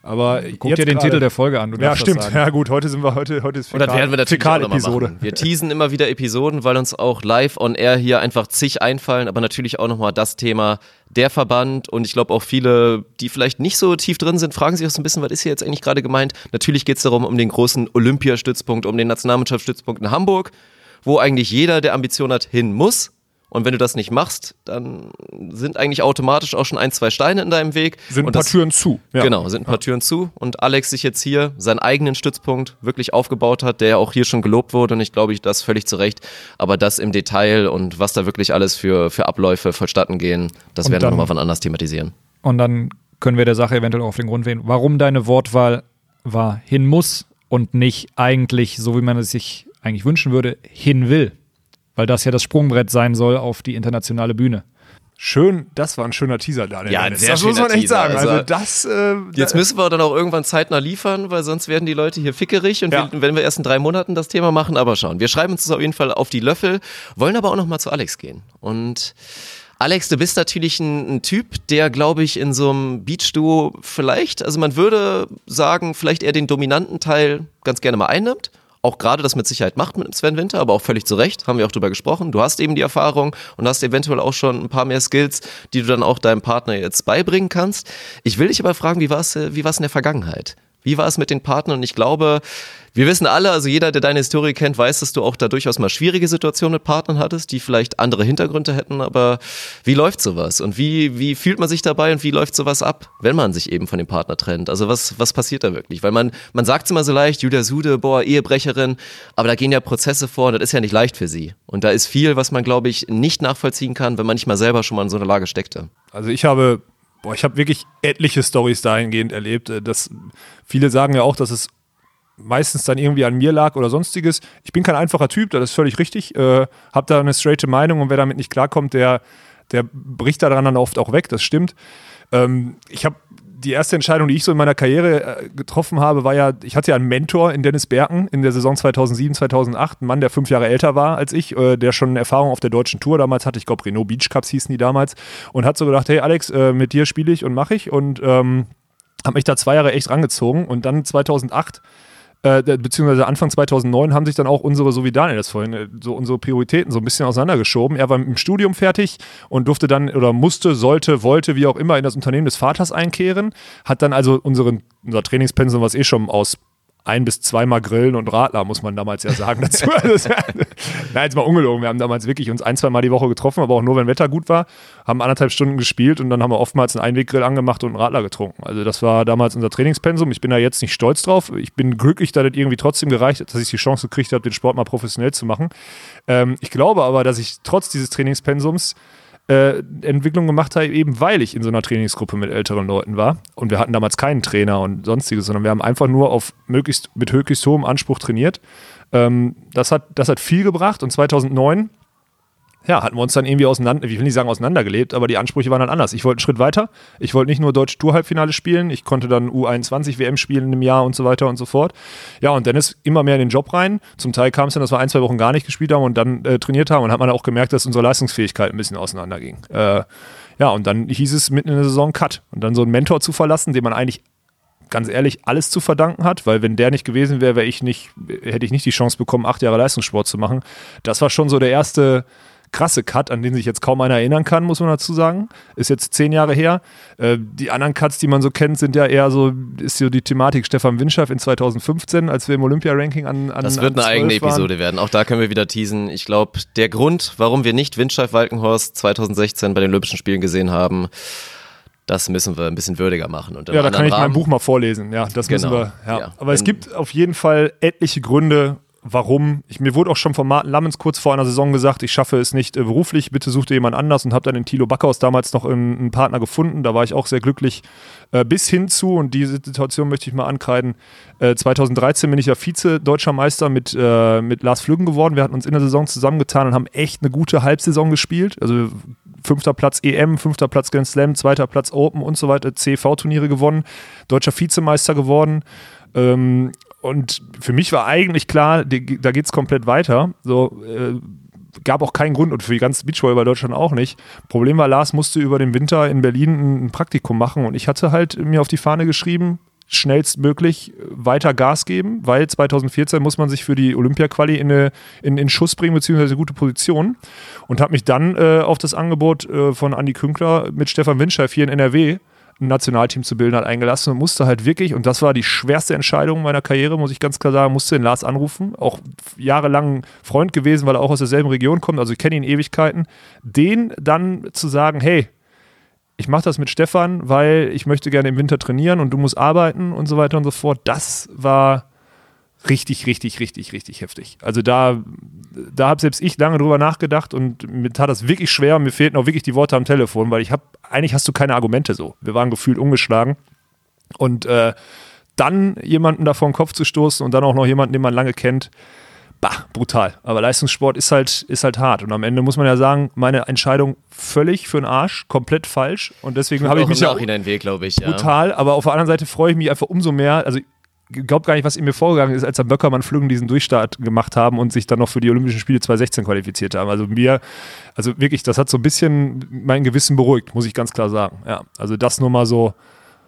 Aber Guck dir den gerade- Titel der Folge an. Du Ja, stimmt. sagen. Ja, gut, heute sind wir heute, heute ist Und das werden wir natürlich Fäkal-Episode. machen. Wir teasen immer wieder Episoden, weil uns auch live on air hier einfach zig einfallen, aber natürlich auch nochmal das Thema der Verband und ich glaube auch viele, die vielleicht nicht so tief drin sind, fragen sich auch so ein bisschen, was ist hier jetzt eigentlich gerade gemeint? Natürlich geht es darum, um den großen Olympiastützpunkt, um den Nationalmannschaftsstützpunkt in Hamburg, wo eigentlich jeder, der Ambition hat, hin muss. Und wenn du das nicht machst, dann sind eigentlich automatisch auch schon ein, zwei Steine in deinem Weg. Sind ein paar das, Türen zu. Ja. Genau, sind ein paar Türen zu und Alex sich jetzt hier seinen eigenen Stützpunkt wirklich aufgebaut hat, der ja auch hier schon gelobt wurde und ich glaube, ich das völlig zu Recht. Aber das im Detail und was da wirklich alles für, für Abläufe vonstatten gehen, das Und werden wir nochmal von anders thematisieren. Und dann können wir der Sache eventuell auch auf den Grund gehen, warum deine Wortwahl war hin muss und nicht eigentlich, so wie man es sich eigentlich wünschen würde, hin will. Weil das ja das Sprungbrett sein soll auf die internationale Bühne. Schön, das war ein schöner Teaser, Daniel. Ja, ein Dennis. sehr das muss man echt Teaser. sagen. Also, Also, das. Äh, Jetzt müssen wir dann auch irgendwann zeitnah liefern, weil sonst werden die Leute hier fickerig und Ja. wir, wenn wir erst in drei Monaten das Thema machen, aber schauen. Wir schreiben uns das auf jeden Fall auf die Löffel, wollen aber auch nochmal zu Alex gehen. Und Alex, du bist natürlich ein, ein Typ, der, glaube ich, in so einem Beach-Duo vielleicht, also man würde sagen, vielleicht eher den dominanten Teil ganz gerne mal einnimmt. Auch gerade das mit Sicherheit macht mit Sven Winter, aber auch völlig zu Recht, haben wir auch drüber gesprochen. Du hast eben die Erfahrung und hast eventuell auch schon ein paar mehr Skills, die du dann auch deinem Partner jetzt beibringen kannst. Ich will dich aber fragen, wie war es äh, wie in der Vergangenheit? Wie war es mit den Partnern? Und ich glaube, wir wissen alle, also jeder, der deine Historie kennt, weiß, dass du auch da durchaus mal schwierige Situationen mit Partnern hattest, die vielleicht andere Hintergründe hätten. Aber wie läuft sowas? Und wie, wie fühlt man sich dabei und wie läuft sowas ab, wenn man sich eben von dem Partner trennt? Also was, was passiert da wirklich? Weil man, man sagt es immer so leicht, Julia Sude, boah, Ehebrecherin, aber da gehen ja Prozesse vor und das ist ja nicht leicht für sie. Und da ist viel, was man, glaube ich, nicht nachvollziehen kann, wenn man nicht mal selber schon mal in so einer Lage steckte. Also ich habe, boah, ich habe wirklich etliche Stories dahingehend erlebt. äh, Dass viele sagen ja auch, dass es meistens dann irgendwie an mir lag oder sonstiges. Ich bin kein einfacher Typ, das ist völlig richtig. Äh, hab da eine straighte Meinung und wer damit nicht klarkommt, der, der bricht daran dann oft auch weg, das stimmt. Ähm, ich habe die erste Entscheidung, die ich so in meiner Karriere äh, getroffen habe, war ja, ich hatte ja einen Mentor in Dennis Berken in der Saison 2007, 2008, ein Mann, der fünf Jahre älter war als ich, äh, der schon Erfahrung auf der deutschen Tour damals hatte, ich glaube Renault Beach Cups hießen die damals. Und hat so gedacht, hey Alex, äh, mit dir spiele ich und mache ich. Und ähm, habe mich da zwei Jahre echt rangezogen. Und dann 2008 äh, beziehungsweise Anfang 2009 haben sich dann auch unsere, so wie Daniel das vorhin, äh, so unsere Prioritäten so ein bisschen auseinandergeschoben. Er war dem Studium fertig und durfte dann oder musste, sollte, wollte, wie auch immer, in das Unternehmen des Vaters einkehren. Hat dann also unseren, unser Trainingspensum, was eh schon aus ein bis zweimal Grillen und Radler, muss man damals ja sagen dazu. Also, Nein, jetzt mal ungelogen. Wir haben damals wirklich uns ein, zwei Mal die Woche getroffen, aber auch nur, wenn Wetter gut war, haben anderthalb Stunden gespielt und dann haben wir oftmals einen Einweggrill angemacht und einen Radler getrunken. Also das war damals unser Trainingspensum. Ich bin da jetzt nicht stolz drauf. Ich bin glücklich, dass das irgendwie trotzdem gereicht hat, dass ich die Chance gekriegt habe, den Sport mal professionell zu machen. Ähm, ich glaube aber, dass ich trotz dieses Trainingspensums äh, Entwicklung gemacht habe, eben weil ich in so einer Trainingsgruppe mit älteren Leuten war. Und wir hatten damals keinen Trainer und sonstiges, sondern wir haben einfach nur auf möglichst, mit möglichst hohem Anspruch trainiert. Ähm, das, hat, das hat viel gebracht und 2009 ja, hatten wir uns dann irgendwie auseinander, ich will nicht sagen auseinandergelebt, aber die Ansprüche waren dann anders. Ich wollte einen Schritt weiter. Ich wollte nicht nur Deutsche Tour-Halbfinale spielen, ich konnte dann U21 WM spielen einem Jahr und so weiter und so fort. Ja, und dann ist immer mehr in den Job rein. Zum Teil kam es dann, dass wir ein, zwei Wochen gar nicht gespielt haben und dann äh, trainiert haben und hat man auch gemerkt, dass unsere Leistungsfähigkeit ein bisschen auseinanderging. Äh, ja, und dann hieß es mitten in der Saison Cut. Und dann so einen Mentor zu verlassen, den man eigentlich ganz ehrlich alles zu verdanken hat, weil wenn der nicht gewesen wäre, wäre ich nicht, hätte ich nicht die Chance bekommen, acht Jahre Leistungssport zu machen. Das war schon so der erste krasse Cut, an den sich jetzt kaum einer erinnern kann, muss man dazu sagen. Ist jetzt zehn Jahre her. Äh, die anderen Cuts, die man so kennt, sind ja eher so, ist so die Thematik Stefan Winschaff in 2015, als wir im Olympia-Ranking an, an Das wird an eine eigene waren. Episode werden. Auch da können wir wieder teasen. Ich glaube, der Grund, warum wir nicht Windschaff Walkenhorst 2016 bei den Olympischen Spielen gesehen haben, das müssen wir ein bisschen würdiger machen. Ja, da kann ich mein Rahmen- Buch mal vorlesen. Ja, das müssen Genau. wir. Ja. Ja. Aber es Wenn- gibt auf jeden Fall etliche Gründe, warum. Ich, mir wurde auch schon von Martin Lammens kurz vor einer Saison gesagt, ich schaffe es nicht äh, beruflich, bitte such dir jemand anders und habe dann in Thilo Backhaus damals noch einen, einen Partner gefunden. Da war ich auch sehr glücklich. Äh, bis hin zu, und diese Situation möchte ich mal ankreiden, äh, 2013 bin ich ja Vize-Deutscher Meister mit, äh, mit Lars Flüggen geworden. Wir hatten uns in der Saison zusammengetan und haben echt eine gute Halbsaison gespielt. Also fünfter Platz EM, fünfter Platz Grand Slam, zweiter Platz Open und so weiter, CV-Turniere gewonnen, deutscher Vizemeister geworden. Ähm, und für mich war eigentlich klar, die, da geht es komplett weiter. So, äh, gab auch keinen Grund und für die ganze Beachvolleyball Deutschland auch nicht. Problem war, Lars musste über den Winter in Berlin ein, Praktikum machen und ich hatte halt mir auf die Fahne geschrieben, schnellstmöglich weiter Gas geben, weil 2014 muss man sich für die Olympia-Quali in, in, in Schuss bringen, beziehungsweise gute Position. Und habe mich dann äh, auf das Angebot äh, von Andi Künkler mit Stefan Winscheif hier in NRW ein Nationalteam zu bilden, hat eingelassen und musste halt wirklich, und das war die schwerste Entscheidung meiner Karriere, muss ich ganz klar sagen, musste den Lars anrufen, auch jahrelang Freund gewesen, weil er auch aus derselben Region kommt, also ich kenne ihn Ewigkeiten, den dann zu sagen, hey, ich mache das mit Stefan, weil ich möchte gerne im Winter trainieren und du musst arbeiten und so weiter und so fort. Das war richtig, richtig, richtig, richtig heftig. Also da, da habe selbst ich lange drüber nachgedacht und mir tat das wirklich schwer. Mir fehlten auch wirklich die Worte am Telefon, weil ich habe, eigentlich hast du keine Argumente so. Wir waren gefühlt ungeschlagen. Und äh, dann jemanden da vor den Kopf zu stoßen und dann auch noch jemanden, den man lange kennt, bah, brutal. Aber Leistungssport ist halt, ist halt hart. Und am Ende muss man ja sagen, meine Entscheidung völlig für den Arsch, komplett falsch. Und deswegen habe ich auch mich im ja Nachhinein weh, glaube ich. Ja. brutal. Aber auf der anderen Seite freue ich mich einfach umso mehr. Also glaube gar nicht, was in mir vorgegangen ist, als am Böckermann Flüggen diesen Durchstart gemacht haben und sich dann noch für die Olympischen Spiele 2016 qualifiziert haben. Also mir, also wirklich, das hat so ein bisschen mein Gewissen beruhigt, muss ich ganz klar sagen. Ja, also das nur mal so,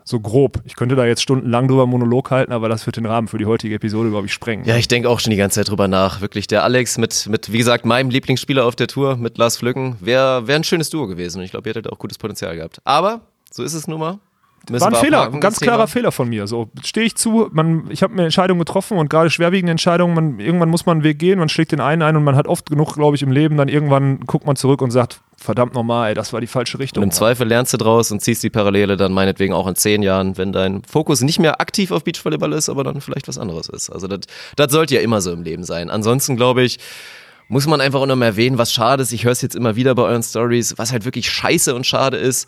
so grob. Ich könnte da jetzt stundenlang drüber Monolog halten, aber das wird den Rahmen für die heutige Episode, glaube ich, sprengen. Ja, ich denke auch schon die ganze Zeit drüber nach. Wirklich, der Alex mit, mit wie gesagt, meinem Lieblingsspieler auf der Tour, mit Lars Flücken, wäre wär ein schönes Duo gewesen. Und ich glaube, ihr hättet auch gutes Potenzial gehabt. Aber, so ist es nun mal. Müssen War ein Fehler, ein ganz klarer Thema. Fehler von mir. So stehe ich zu, man, ich habe mir Entscheidungen getroffen und gerade schwerwiegende Entscheidungen, man, irgendwann muss man einen Weg gehen, man schlägt den einen ein und man hat oft genug, glaube ich, im Leben, dann irgendwann guckt man zurück und sagt, verdammt nochmal, ey, das war die falsche Richtung. Und im Zweifel lernst du draus und ziehst die Parallele dann meinetwegen auch in zehn Jahren, wenn dein Fokus nicht mehr aktiv auf Beachvolleyball ist, aber dann vielleicht was anderes ist. Also das, das sollte ja immer so im Leben sein. Ansonsten glaube ich, muss man einfach auch noch mal erwähnen, was schade ist. Ich höre es jetzt immer wieder bei euren Stories, was halt wirklich scheiße und schade ist,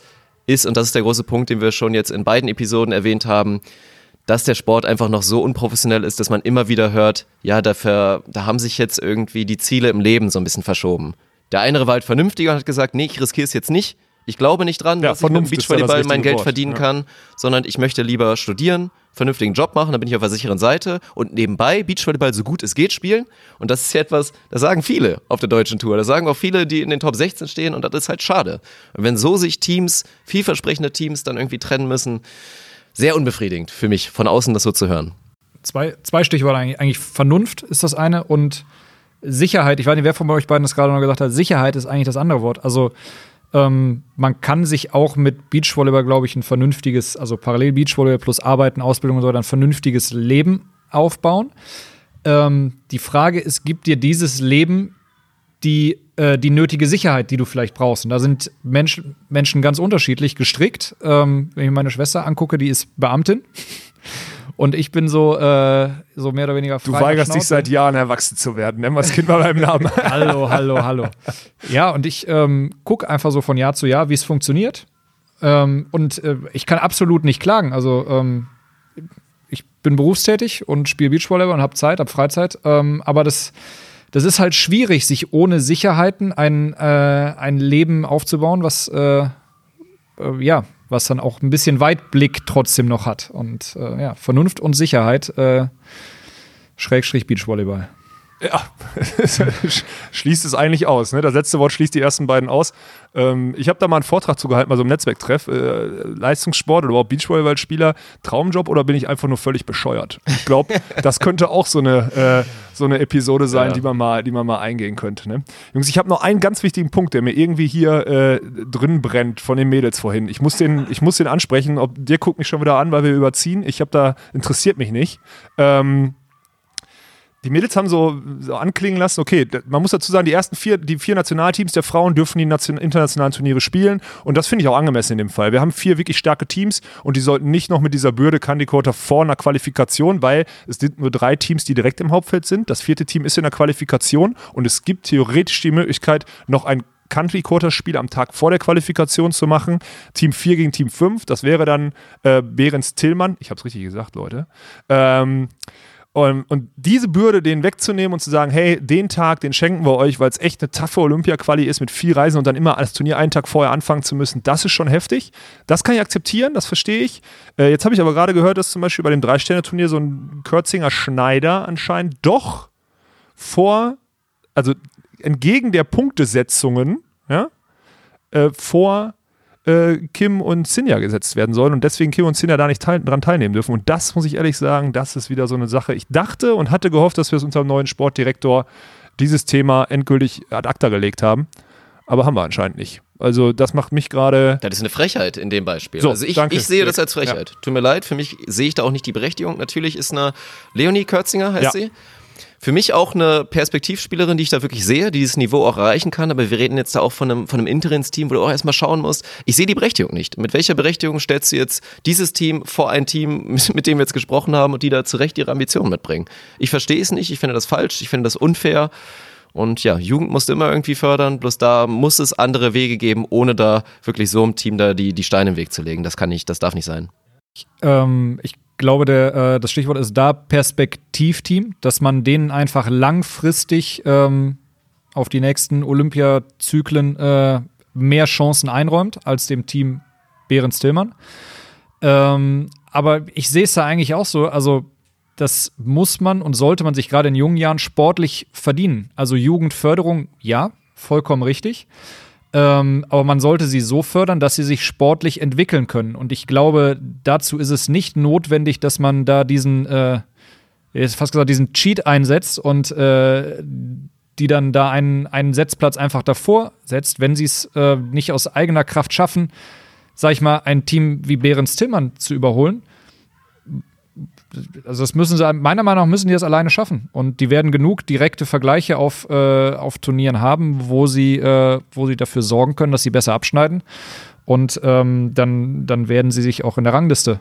ist, und das ist der große Punkt, den wir schon jetzt in beiden Episoden erwähnt haben, dass der Sport einfach noch so unprofessionell ist, dass man immer wieder hört, ja, dafür, da haben sich jetzt irgendwie die Ziele im Leben so ein bisschen verschoben. Der eine war halt vernünftiger und hat gesagt, nee, ich riskiere es jetzt nicht. Ich glaube nicht dran, Ja, dass ich mit dem Vernunft da Beachvolleyball mein Geld Wort, verdienen ja. kann, sondern ich möchte lieber studieren, vernünftigen Job machen, dann bin ich auf der sicheren Seite und nebenbei Beachvolleyball so gut es geht spielen. Und das ist ja etwas, das sagen viele auf der deutschen Tour. Das sagen auch viele, die in den Top 16 stehen und das ist halt schade. Und wenn so sich Teams, vielversprechende Teams dann irgendwie trennen müssen, sehr unbefriedigend für mich, von außen das so zu hören. Zwei, zwei Stichworte eigentlich. Eigentlich Vernunft ist das eine und Sicherheit. Ich weiß nicht, wer von euch beiden das gerade noch gesagt hat. Sicherheit ist eigentlich das andere Wort. Also ähm, man kann sich auch mit Beachvolleyball, glaube ich, ein vernünftiges, also parallel Beachvolleyball plus Arbeiten, Ausbildung und so weiter, ein vernünftiges Leben aufbauen. Ähm, die Frage ist, gibt dir dieses Leben die, äh, die nötige Sicherheit, die du vielleicht brauchst? Und da sind Mensch, Menschen ganz unterschiedlich gestrickt. Ähm, wenn ich meine Schwester angucke, die ist Beamtin. Und ich bin so, äh, so mehr oder weniger frei. Du weigerst dich seit Jahren erwachsen zu werden. Nenn mal das Kind mal beim Namen. hallo, hallo, hallo. Ja, und ich ähm, gucke einfach so von Jahr zu Jahr, wie es funktioniert. Ähm, und äh, ich kann absolut nicht klagen. Also ähm, ich bin berufstätig und spiele Beachvolleyball und habe Zeit, habe Freizeit. Ähm, aber das, das ist halt schwierig, sich ohne Sicherheiten ein, äh, ein Leben aufzubauen, was äh, äh ja, was dann auch ein bisschen Weitblick trotzdem noch hat. Und äh, ja, Vernunft und Sicherheit, äh, Schrägstrich Beachvolleyball. Ja, schließt es eigentlich aus. Ne? Das letzte Wort schließt die ersten beiden aus. Ähm, ich habe da mal einen Vortrag zugehalten, mal so im Netzwerktreff. Äh, Leistungssport oder überhaupt Beachvolleyballspieler, Traumjob oder bin ich einfach nur völlig bescheuert? Ich glaube, das könnte auch so eine, äh, so eine Episode sein, ja. die, man mal, die man mal eingehen könnte. Ne? Jungs, ich habe noch einen ganz wichtigen Punkt, der mir irgendwie hier äh, drin brennt von den Mädels vorhin. Ich muss den, ich muss den ansprechen. Ob, dir guckt mich schon wieder an, weil wir überziehen. Ich habe da, interessiert mich nicht. Ähm, die Mädels haben so, so, anklingen lassen, okay, man muss dazu sagen, die ersten vier, die vier Nationalteams der Frauen dürfen die Nation, internationalen Turniere spielen und das finde ich auch angemessen in dem Fall. Wir haben vier wirklich starke Teams und die sollten nicht noch mit dieser Bürde Candy vor einer Qualifikation, weil es sind nur drei Teams, die direkt im Hauptfeld sind. Das vierte Team ist in der Qualifikation und es gibt theoretisch die Möglichkeit, noch ein Country Quarter Spiel am Tag vor der Qualifikation zu machen. Team 4 gegen Team 5, das wäre dann äh, Behrens Tillmann, ich habe es richtig gesagt, Leute. Ähm, und, und, diese Bürde denen wegzunehmen und zu sagen, hey, den Tag, den schenken wir euch, weil es echt eine taffe Olympia-Quali ist mit viel Reisen und dann immer das Turnier einen Tag vorher anfangen zu müssen, das ist schon heftig. Das kann ich akzeptieren, das verstehe ich. Äh, jetzt habe ich aber gerade gehört, dass zum Beispiel bei dem Drei-Sterne-Turnier so ein Kürzinger Schneider anscheinend doch vor, also entgegen der Punktesetzungen, ja, äh, vor äh, Kim und Sinja gesetzt werden sollen und deswegen Kim und Sinja da nicht teil dran teilnehmen dürfen. Und das muss ich ehrlich sagen, das ist wieder so eine Sache. Ich dachte und hatte gehofft, dass wir es unserem neuen Sportdirektor dieses Thema endgültig ad acta gelegt haben. Aber haben wir anscheinend nicht. Also das macht mich gerade. Das ist eine Frechheit in dem Beispiel. So, also ich, ich sehe das als Frechheit. Ja. Tut mir leid, für mich sehe ich da auch nicht die Berechtigung. Natürlich ist eine Leonie Kürzinger, heißt ja. sie, für mich auch eine Perspektivspielerin, die ich da wirklich sehe, die dieses Niveau auch erreichen kann. Aber wir reden jetzt da auch von einem, von einem Interimsteam, wo du auch erstmal schauen musst. Ich sehe die Berechtigung nicht. Mit welcher Berechtigung stellst du jetzt dieses Team vor ein Team, mit dem wir jetzt gesprochen haben und die da zu Recht ihre Ambitionen mitbringen? Ich verstehe es nicht. Ich finde das falsch. Ich finde das unfair. Und ja, Jugend musst du immer irgendwie fördern, bloß da muss es andere Wege geben, ohne da wirklich so einem Team da die, die Steine im Weg zu legen. Das kann nicht, das darf nicht sein. Ich, ähm, ich glaube, der, äh, das Stichwort ist da Perspektivteam, dass man denen einfach langfristig ähm, auf die nächsten Olympiazyklen äh, mehr Chancen einräumt als dem Team Behrens Tillmann. Ähm, aber ich sehe es da eigentlich auch so, also das muss man und sollte man sich gerade in jungen Jahren sportlich verdienen. Also Jugendförderung, ja, vollkommen richtig. Ähm, aber man sollte sie so fördern, dass sie sich sportlich entwickeln können. Und ich glaube, dazu ist es nicht notwendig, dass man da diesen, äh, jetzt fast gesagt, diesen Cheat einsetzt und äh, die dann da einen, einen Setzplatz einfach davor setzt, wenn sie es äh, nicht aus eigener Kraft schaffen, sag ich mal, ein Team wie Behrens Tillmann zu überholen also das müssen sie, meiner Meinung nach müssen die das alleine schaffen. Und die werden genug direkte Vergleiche auf, äh, auf Turnieren haben, wo sie, äh, wo sie dafür sorgen können, dass sie besser abschneiden. Und ähm, dann, dann werden sie sich auch in der Rangliste.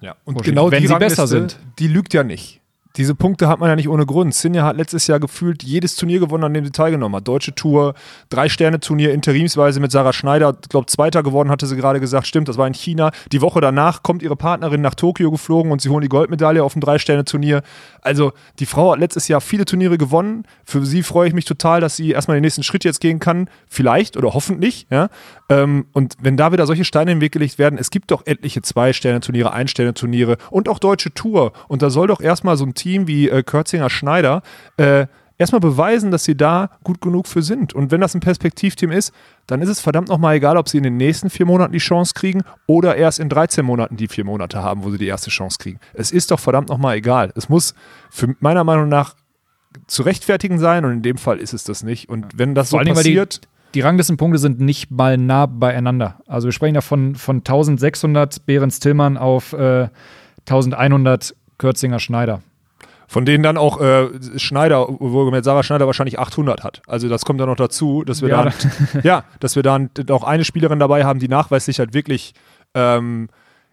Ja, und genau wenn die sie Rangliste, besser sind. Die lügt ja nicht diese Punkte hat man ja nicht ohne Grund. Sinja hat letztes Jahr gefühlt jedes Turnier gewonnen, an dem sie teilgenommen hat. Deutsche Tour, Drei-Sterne-Turnier interimsweise mit Sarah Schneider. Ich glaube, Zweiter geworden, hatte sie gerade gesagt. Stimmt, das war in China. Die Woche danach kommt ihre Partnerin nach Tokio geflogen und sie holen die Goldmedaille auf dem Drei-Sterne-Turnier. Also, die Frau hat letztes Jahr viele Turniere gewonnen. Für sie freue ich mich total, dass sie erstmal den nächsten Schritt jetzt gehen kann. Vielleicht oder hoffentlich. Ja? Ähm, und wenn da wieder solche Steine im Weg gelegt werden, es gibt doch etliche Zwei-Sterne-Turniere, Ein-Sterne-Turniere und auch Deutsche Tour. Und da soll doch erstmal so ein Team wie äh, Kürzinger Schneider äh, erstmal beweisen, dass sie da gut genug für sind. Und wenn das ein Perspektivteam ist, dann ist es verdammt nochmal egal, ob sie in den nächsten vier Monaten die Chance kriegen oder erst in 13 Monaten die vier Monate haben, wo sie die erste Chance kriegen. Es ist doch verdammt nochmal egal. Es muss für meiner Meinung nach zu rechtfertigen sein und in dem Fall ist es das nicht. Und wenn das Vor so passiert. Die, die Ranglistenpunkte sind nicht mal nah beieinander. Also wir sprechen ja von, von 1600 Behrens Tillmann auf äh, 1100 Kürzinger Schneider. Von denen dann auch äh, Schneider, wohlgemerkt Sarah Schneider wahrscheinlich 800 hat. Also das kommt dann noch dazu, dass wir ja. dann, ja, dass wir dann auch eine Spielerin dabei haben, die nachweislich halt wirklich ähm,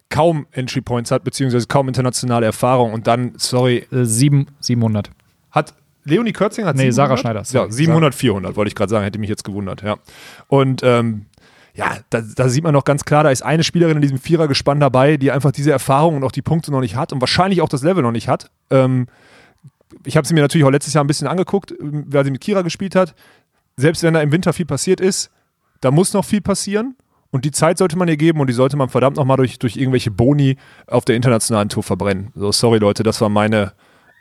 kaum Entry Points hat, beziehungsweise kaum internationale Erfahrung und dann, sorry, Äh, sieben, 700. hat Leonie Körzinger hat Nee, 700? Sarah Schneider, Ja, sorry. 700, 400, wollte ich gerade sagen, hätte mich jetzt gewundert, ja. Und ähm, ja, da, da sieht man noch ganz klar, da ist eine Spielerin in diesem Vierergespann dabei, die einfach diese Erfahrung und auch die Punkte noch nicht hat und wahrscheinlich auch das Level noch nicht hat. Ähm, ich habe sie mir natürlich auch letztes Jahr ein bisschen angeguckt, weil sie mit Kira gespielt hat. Selbst wenn da im Winter viel passiert ist, da muss noch viel passieren. Und die Zeit sollte man ihr geben und die sollte man verdammt nochmal durch, durch irgendwelche Boni auf der internationalen Tour verbrennen. So, sorry Leute, das war meine,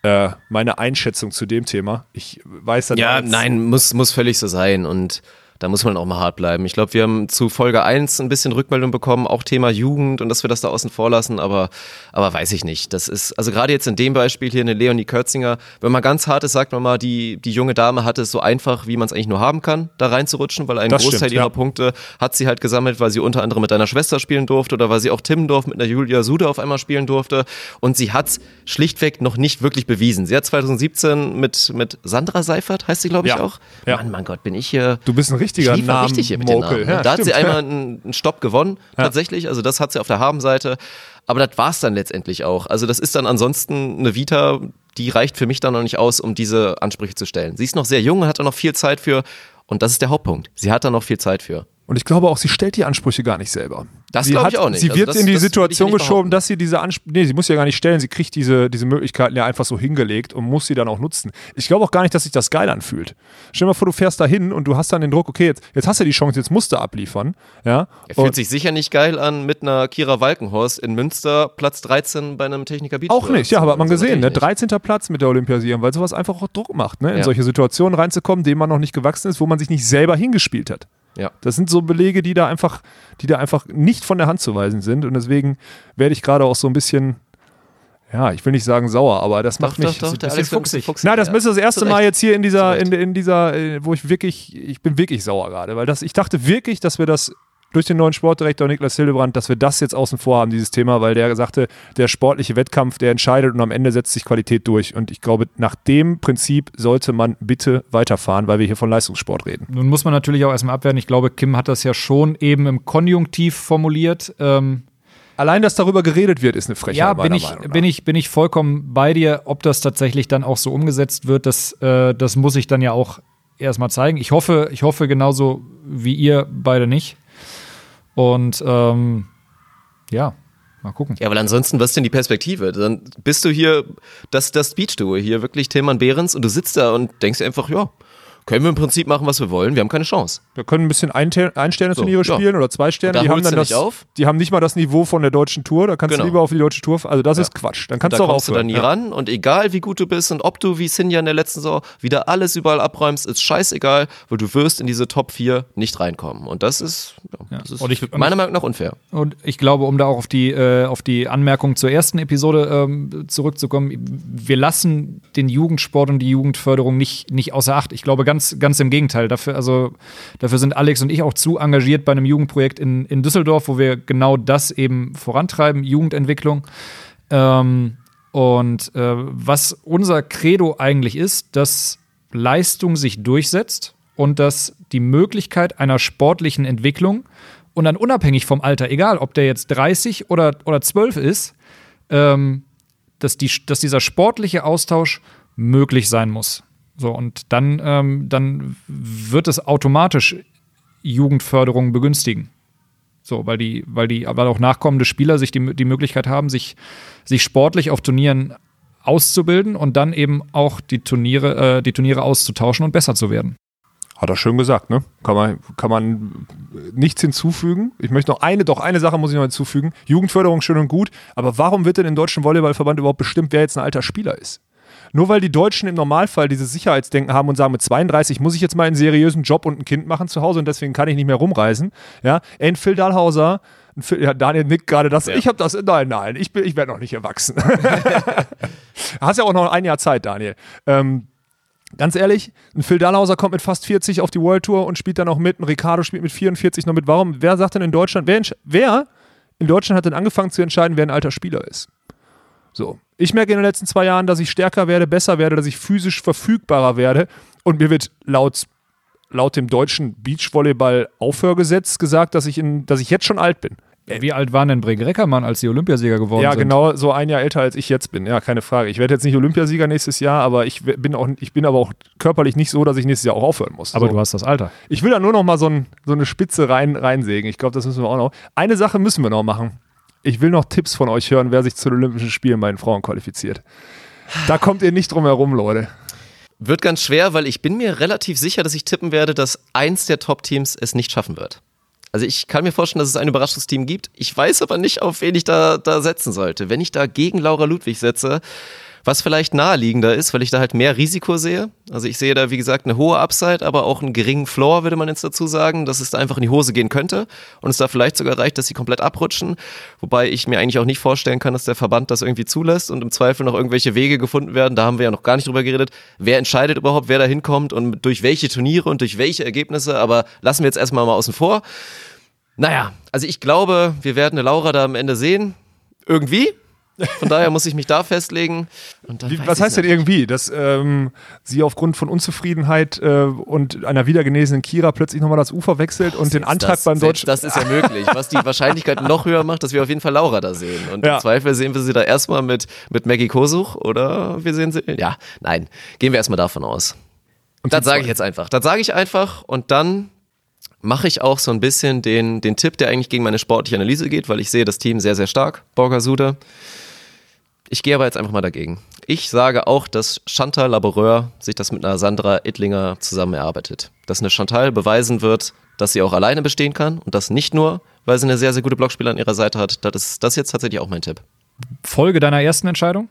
äh, meine Einschätzung zu dem Thema. Ich weiß dann Ja, nein, muss, muss völlig so sein und da muss man auch mal hart bleiben. Ich glaube, wir haben zu Folge 1 ein bisschen Rückmeldung bekommen, auch Thema Jugend und dass wir das da außen vor lassen, aber, aber weiß ich nicht. Das ist, also gerade jetzt in dem Beispiel hier eine Leonie Kürzinger, wenn man ganz hart ist, sagt man mal, die, die junge Dame hatte es so einfach, wie man es eigentlich nur haben kann, da reinzurutschen, weil ein Das Großteil stimmt, ihrer ja. Punkte hat sie halt gesammelt, weil sie unter anderem mit einer Schwester spielen durfte oder weil sie auch Timmendorf mit einer Julia Sude auf einmal spielen durfte und sie hat schlichtweg noch nicht wirklich bewiesen. Sie hat 2017 mit, mit Sandra Seifert, heißt sie glaube ich Ja. auch. Ja. Mann, mein Gott, bin ich hier Du bist ein richtiger ich liefer Namen richtig hier mit Mokel. Namen. Ja, da hat sie stimmt. einmal einen, einen Stopp gewonnen, tatsächlich. Also das hat sie auf der Habenseite. Aber das war es dann letztendlich auch. Also das ist dann ansonsten eine Vita, die reicht für mich dann noch nicht aus, um diese Ansprüche zu stellen. Sie ist noch sehr jung, hat da noch viel Zeit für. Und das ist der Hauptpunkt. Sie hat da noch viel Zeit für. Und ich glaube auch, sie stellt die Ansprüche gar nicht selber. Das sie glaube hat- ich auch nicht. Sie Also wird das- in die das Situation geschoben, dass sie diese Ansprüche, nee, sie muss ja gar nicht stellen, sie kriegt diese, diese Möglichkeiten ja einfach so hingelegt und muss sie dann auch nutzen. Ich glaube auch gar nicht, dass sich das geil anfühlt. Stell dir mal vor, du fährst da hin und du hast dann den Druck, okay, jetzt, jetzt hast du die Chance, jetzt musst du abliefern. Ja? Er fühlt Und- sich sicher nicht geil an mit einer Kira Walkenhorst in Münster, Platz 13 bei einem Techniker Beach. Auch nicht, ja, aber hat man Also gesehen, ne? natürlich 13. Platz mit der Olympiasiegerin, weil sowas einfach auch Druck macht, ne? in Ja. solche Situationen reinzukommen, denen man noch nicht gewachsen ist, wo man sich nicht selber hingespielt hat. Ja. Das sind so Belege, die da einfach, die da einfach nicht von der Hand zu weisen sind. Und deswegen werde ich gerade auch so ein bisschen, ja, ich will nicht sagen sauer, aber das macht mich. doch, Alex wird ein bisschen fuchsig. Na, das ja. ist das erste Mal jetzt hier in dieser, in, in dieser, äh, wo ich wirklich, ich bin wirklich sauer gerade, weil das, ich dachte wirklich, dass wir das durch den neuen Sportdirektor Niklas Hildebrand, dass wir das jetzt außen vor haben, dieses Thema, weil der sagte, der sportliche Wettkampf, der entscheidet und am Ende setzt sich Qualität durch. Und ich glaube, nach dem Prinzip sollte man bitte weiterfahren, weil wir hier von Leistungssport reden. Nun muss man natürlich auch erstmal abwehren. Ich glaube, Kim hat das ja schon eben im Konjunktiv formuliert. Ähm, Allein, dass darüber geredet wird, ist eine Frechheit. ja, bin ich, bin, ich, bin ich vollkommen bei dir. Ob das tatsächlich dann auch so umgesetzt wird, das, äh, das muss ich dann ja auch erstmal zeigen. Ich hoffe, ich hoffe genauso wie ihr beide nicht. Und ähm, ja, mal gucken. Ja, weil ansonsten, was ist denn die Perspektive? Dann bist du hier, das, das Speech-Duo hier, wirklich Tillmann Behrens und du sitzt da und denkst dir einfach, ja, können wir im Prinzip machen, was wir wollen, wir haben keine Chance. Wir können ein bisschen ein, ein Sterne-Turniere So, ja. spielen oder zwei Sterne. Da die haben dann du das, die haben nicht mal das Niveau von der deutschen Tour. Da kannst Genau. du lieber auf die deutsche Tour. Also das ist Quatsch. Dann kannst da du auch kommst du aufhören. dann nie Ja. ran und egal wie gut du bist und ob du wie Sinja in der letzten Saison wieder alles überall abräumst, ist scheißegal, weil du wirst in diese Top 4 nicht reinkommen. Und das ist, ja, das ist Und ich- meiner Meinung nach unfair. Und ich glaube, um da auch auf die, äh, auf die Anmerkung zur ersten Episode ähm, zurückzukommen, wir lassen den Jugendsport und die Jugendförderung nicht, nicht außer Acht. Ich glaube ganz, ganz im Gegenteil. Dafür, also, dafür sind Alex und ich auch zu engagiert bei einem Jugendprojekt in, in Düsseldorf, wo wir genau das eben vorantreiben, Jugendentwicklung. Ähm, und äh, was unser Credo eigentlich ist, dass Leistung sich durchsetzt und dass die Möglichkeit einer sportlichen Entwicklung und dann unabhängig vom Alter, egal ob der jetzt 30 oder, oder 12 ist, ähm, dass, die, dass dieser sportliche Austausch möglich sein muss. So, und dann, ähm, dann wird es automatisch Jugendförderung begünstigen. So, weil die, weil die, weil auch nachkommende Spieler sich die, die Möglichkeit haben, sich, sich sportlich auf Turnieren auszubilden und dann eben auch die Turniere, äh, die Turniere auszutauschen und besser zu werden. Hat er schön gesagt, ne? Kann man, kann man nichts hinzufügen. Ich möchte noch eine, doch eine Sache muss ich noch hinzufügen. Jugendförderung schön und gut, aber warum wird denn im Deutschen Volleyballverband überhaupt bestimmt, wer jetzt ein alter Spieler ist? Nur weil die Deutschen im Normalfall dieses Sicherheitsdenken haben und sagen, mit 32 muss ich jetzt mal einen seriösen Job und ein Kind machen zu Hause und deswegen kann ich nicht mehr rumreisen. Ja, Ey, ein Phil Dahlhauser, ein Phil, ja, Daniel nickt gerade das. Ich habe das, nein, nein, ich, bin- ich werde noch nicht erwachsen. Hast ja auch noch ein Jahr Zeit, Daniel. Ähm, Ganz ehrlich, ein Phil Dahlhauser kommt mit fast 40 auf die World Tour und spielt dann auch mit. Ein Ricardo spielt mit 44 noch mit. Warum? Wer sagt denn in Deutschland, wer, wer in Deutschland hat denn angefangen zu entscheiden, wer ein alter Spieler ist? So. Ich merke in den letzten zwei Jahren, dass ich stärker werde, besser werde, dass ich physisch verfügbarer werde. Und mir wird laut, laut dem deutschen Beachvolleyball-Aufhörgesetz gesagt, dass ich, in, dass ich jetzt schon alt bin. Wie alt waren denn Breg Reckermann, als sie Olympiasieger geworden ja, sind? Ja, genau, so ein Jahr älter als ich jetzt bin. Ja, keine Frage. Ich werde jetzt nicht Olympiasieger nächstes Jahr, aber ich bin auch, ich bin aber auch körperlich nicht so, dass ich nächstes Jahr auch aufhören muss. Aber so. du hast das Alter. Ich will da nur noch mal so, ein, so eine Spitze rein, reinsägen. Ich glaube, das müssen wir auch noch. Eine Sache müssen wir noch machen. Ich will noch Tipps von euch hören, wer sich zu den Olympischen Spielen bei den Frauen qualifiziert. Da kommt ihr nicht drum herum, Leute. Wird ganz schwer, weil ich bin mir relativ sicher, dass ich tippen werde, dass eins der Top-Teams es nicht schaffen wird. Also ich kann mir vorstellen, dass es ein Überraschungsteam gibt. Ich weiß aber nicht, auf wen ich da, da setzen sollte. Wenn ich da gegen Laura Ludwig setze, was vielleicht naheliegender ist, weil ich da halt mehr Risiko sehe. Also ich sehe da, wie gesagt, eine hohe Upside, aber auch einen geringen Floor, würde man jetzt dazu sagen, dass es da einfach in die Hose gehen könnte und es da vielleicht sogar reicht, dass sie komplett abrutschen. Wobei ich mir eigentlich auch nicht vorstellen kann, dass der Verband das irgendwie zulässt und im Zweifel noch irgendwelche Wege gefunden werden. Da haben wir ja noch gar nicht drüber geredet. Wer entscheidet überhaupt, wer da hinkommt und durch welche Turniere und durch welche Ergebnisse, aber lassen wir jetzt erstmal mal außen vor. Naja, also ich glaube, wir werden eine Laura da am Ende sehen. Irgendwie. Von daher muss ich mich da festlegen. Wie, was heißt denn irgendwie? Dass ähm, sie aufgrund von Unzufriedenheit äh, und einer wiedergenesenen Kira plötzlich nochmal das Ufer wechselt und den Antrag das, beim Deutschen. Das ist ja möglich. Was die Wahrscheinlichkeit noch höher macht, dass wir auf jeden Fall Laura da sehen. Und ja. im Zweifel sehen wir sie da erstmal mit, mit Maggie Kosuch oder wir sehen sie. Ja, nein. Gehen wir erstmal davon aus. Und das sage ich jetzt einfach. Das sage ich einfach und dann mache ich auch so ein bisschen den, den Tipp, der eigentlich gegen meine sportliche Analyse geht, weil ich sehe das Team sehr, sehr stark, Borgasude. Ich gehe aber jetzt einfach mal dagegen. Ich sage auch, dass Chantal Laboureur sich das mit einer Sandra Ittlinger zusammen erarbeitet. Dass eine Chantal beweisen wird, dass sie auch alleine bestehen kann und das nicht nur, weil sie eine sehr, sehr gute Blockspieler an ihrer Seite hat. Das ist das jetzt tatsächlich auch mein Tipp. Folge deiner ersten Entscheidung?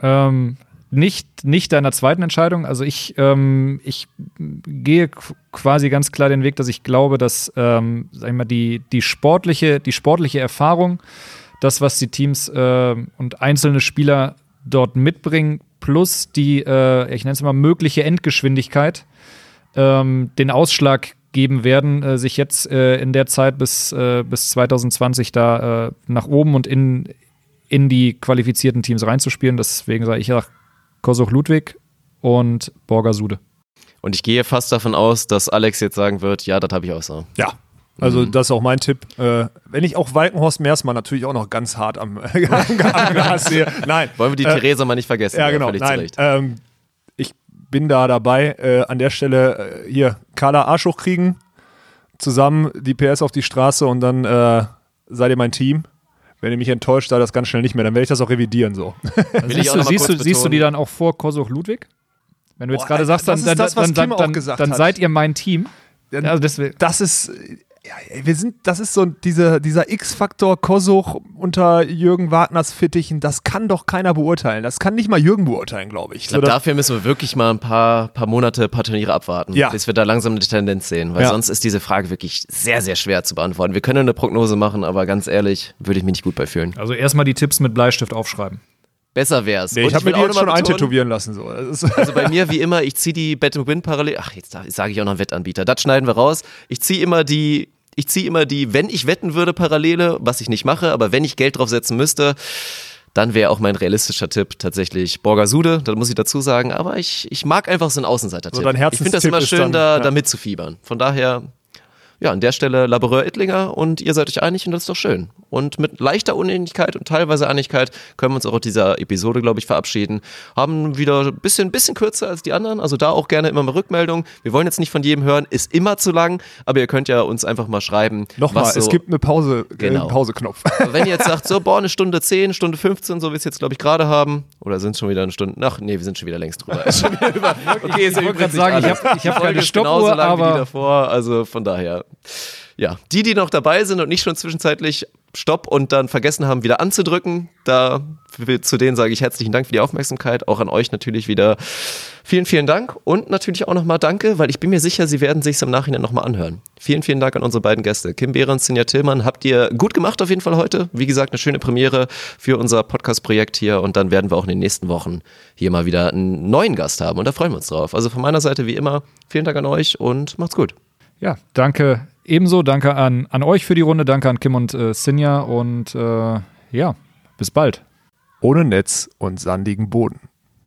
Ähm, nicht, nicht deiner zweiten Entscheidung. Also ich, ähm, ich gehe quasi ganz klar den Weg, dass ich glaube, dass ähm, sag ich mal, die, die, sportliche, die sportliche Erfahrung das, was die Teams äh, und einzelne Spieler dort mitbringen, plus die, äh, ich nenne es mal, mögliche Endgeschwindigkeit, ähm, den Ausschlag geben werden, äh, sich jetzt äh, in der Zeit bis, äh, bis 2020 da äh, nach oben und in, in die qualifizierten Teams reinzuspielen. Deswegen sage ich ja Kosuch Ludwig und Borger Sude. Und ich gehe fast davon aus, dass Alex jetzt sagen wird, ja, das habe ich auch so. Ja, also mhm. das ist auch mein Tipp. Äh, wenn ich auch Walkenhorst Meersmann natürlich auch noch ganz hart am, am Gas sehe. Nein. Wollen wir die äh, Theresa mal nicht vergessen. Ja, genau. Nein. Ähm, ich bin da dabei. Äh, an der Stelle äh, hier Carla Arsch hochkriegen, zusammen die PS auf die Straße und dann äh, seid ihr mein Team. Wenn ihr mich enttäuscht, da das ganz schnell nicht mehr, dann werde ich das auch revidieren so. Also siehst, du, siehst, du, siehst, du, die dann auch vor Kosuch Ludwig? Wenn du jetzt gerade sagst, dann, dann, das, dann, dann, dann seid ihr mein Team. Also das, das ist ja, wir sind, das ist so diese, dieser X-Faktor Kosuch unter Jürgen Wagners Fittichen, das kann doch keiner beurteilen. Das kann nicht mal Jürgen beurteilen, glaube ich. Ich glaube, so, dafür müssen wir wirklich mal ein paar, paar Monate, paar Turniere abwarten, ja. bis wir da langsam eine Tendenz sehen. Weil ja. sonst ist diese Frage wirklich sehr, sehr schwer zu beantworten. Wir können eine Prognose machen, aber ganz ehrlich, würde ich mich nicht gut bei fühlen. Also erstmal die Tipps mit Bleistift aufschreiben. Besser wär's. Nee, ich habe mir die jetzt schon eintätowieren lassen. So. Also bei mir, wie immer, ich ziehe die Bet Win parallel. Ach, jetzt sage ich auch noch einen Wettanbieter. Das schneiden wir raus. Ich ziehe immer die ich ziehe immer die, wenn ich wetten würde, Parallele, was ich nicht mache, aber wenn ich Geld drauf setzen müsste, dann wäre auch mein realistischer Tipp tatsächlich Borgasude, das muss ich dazu sagen. Aber ich, ich mag einfach so einen Außenseiter-Tipp. So ich finde das immer schön, dann, da, ja. da mitzufiebern. Von daher ja, an der Stelle Laboureur Ittlinger und ihr seid euch einig und das ist doch schön. Und mit leichter Unähnlichkeit und teilweise Einigkeit können wir uns auch aus dieser Episode, glaube ich, verabschieden. Haben wieder ein bisschen, bisschen kürzer als die anderen, also da auch gerne immer mal Rückmeldung. Wir wollen jetzt nicht von jedem hören, ist immer zu lang, aber ihr könnt ja uns einfach mal schreiben. Nochmal, so, es gibt eine Pause, äh, genau. einen Pauseknopf. Wenn ihr jetzt sagt, so, boah, eine Stunde 10, Stunde 15, so wie wir es jetzt, glaube ich, gerade haben, oder sind es schon wieder eine Stunde, ach nee, wir sind schon wieder längst drüber. Ist schon wieder über, okay, ich wollte gerade sagen, alles. ich habe hab keine Stoppuhr, aber... Wie die davor, also von daher ja, die, die noch dabei sind und nicht schon zwischenzeitlich Stopp und dann vergessen haben, wieder anzudrücken, da zu denen sage ich herzlichen Dank für die Aufmerksamkeit. Auch an euch natürlich wieder vielen, vielen Dank und natürlich auch nochmal Danke, weil ich bin mir sicher, Sie werden sich im Nachhinein nochmal anhören. Vielen, vielen Dank an unsere beiden Gäste. Kim Behre und Sinja Tillmann habt ihr gut gemacht auf jeden Fall heute. Wie gesagt, eine schöne Premiere für unser Podcast-Projekt hier und dann werden wir auch in den nächsten Wochen hier mal wieder einen neuen Gast haben und da freuen wir uns drauf. Also von meiner Seite wie immer, vielen Dank an euch und macht's gut. Ja, danke ebenso. Danke an, an euch für die Runde. Danke an Kim und äh, Sinja. Und äh, ja, bis bald. Ohne Netz und sandigen Boden.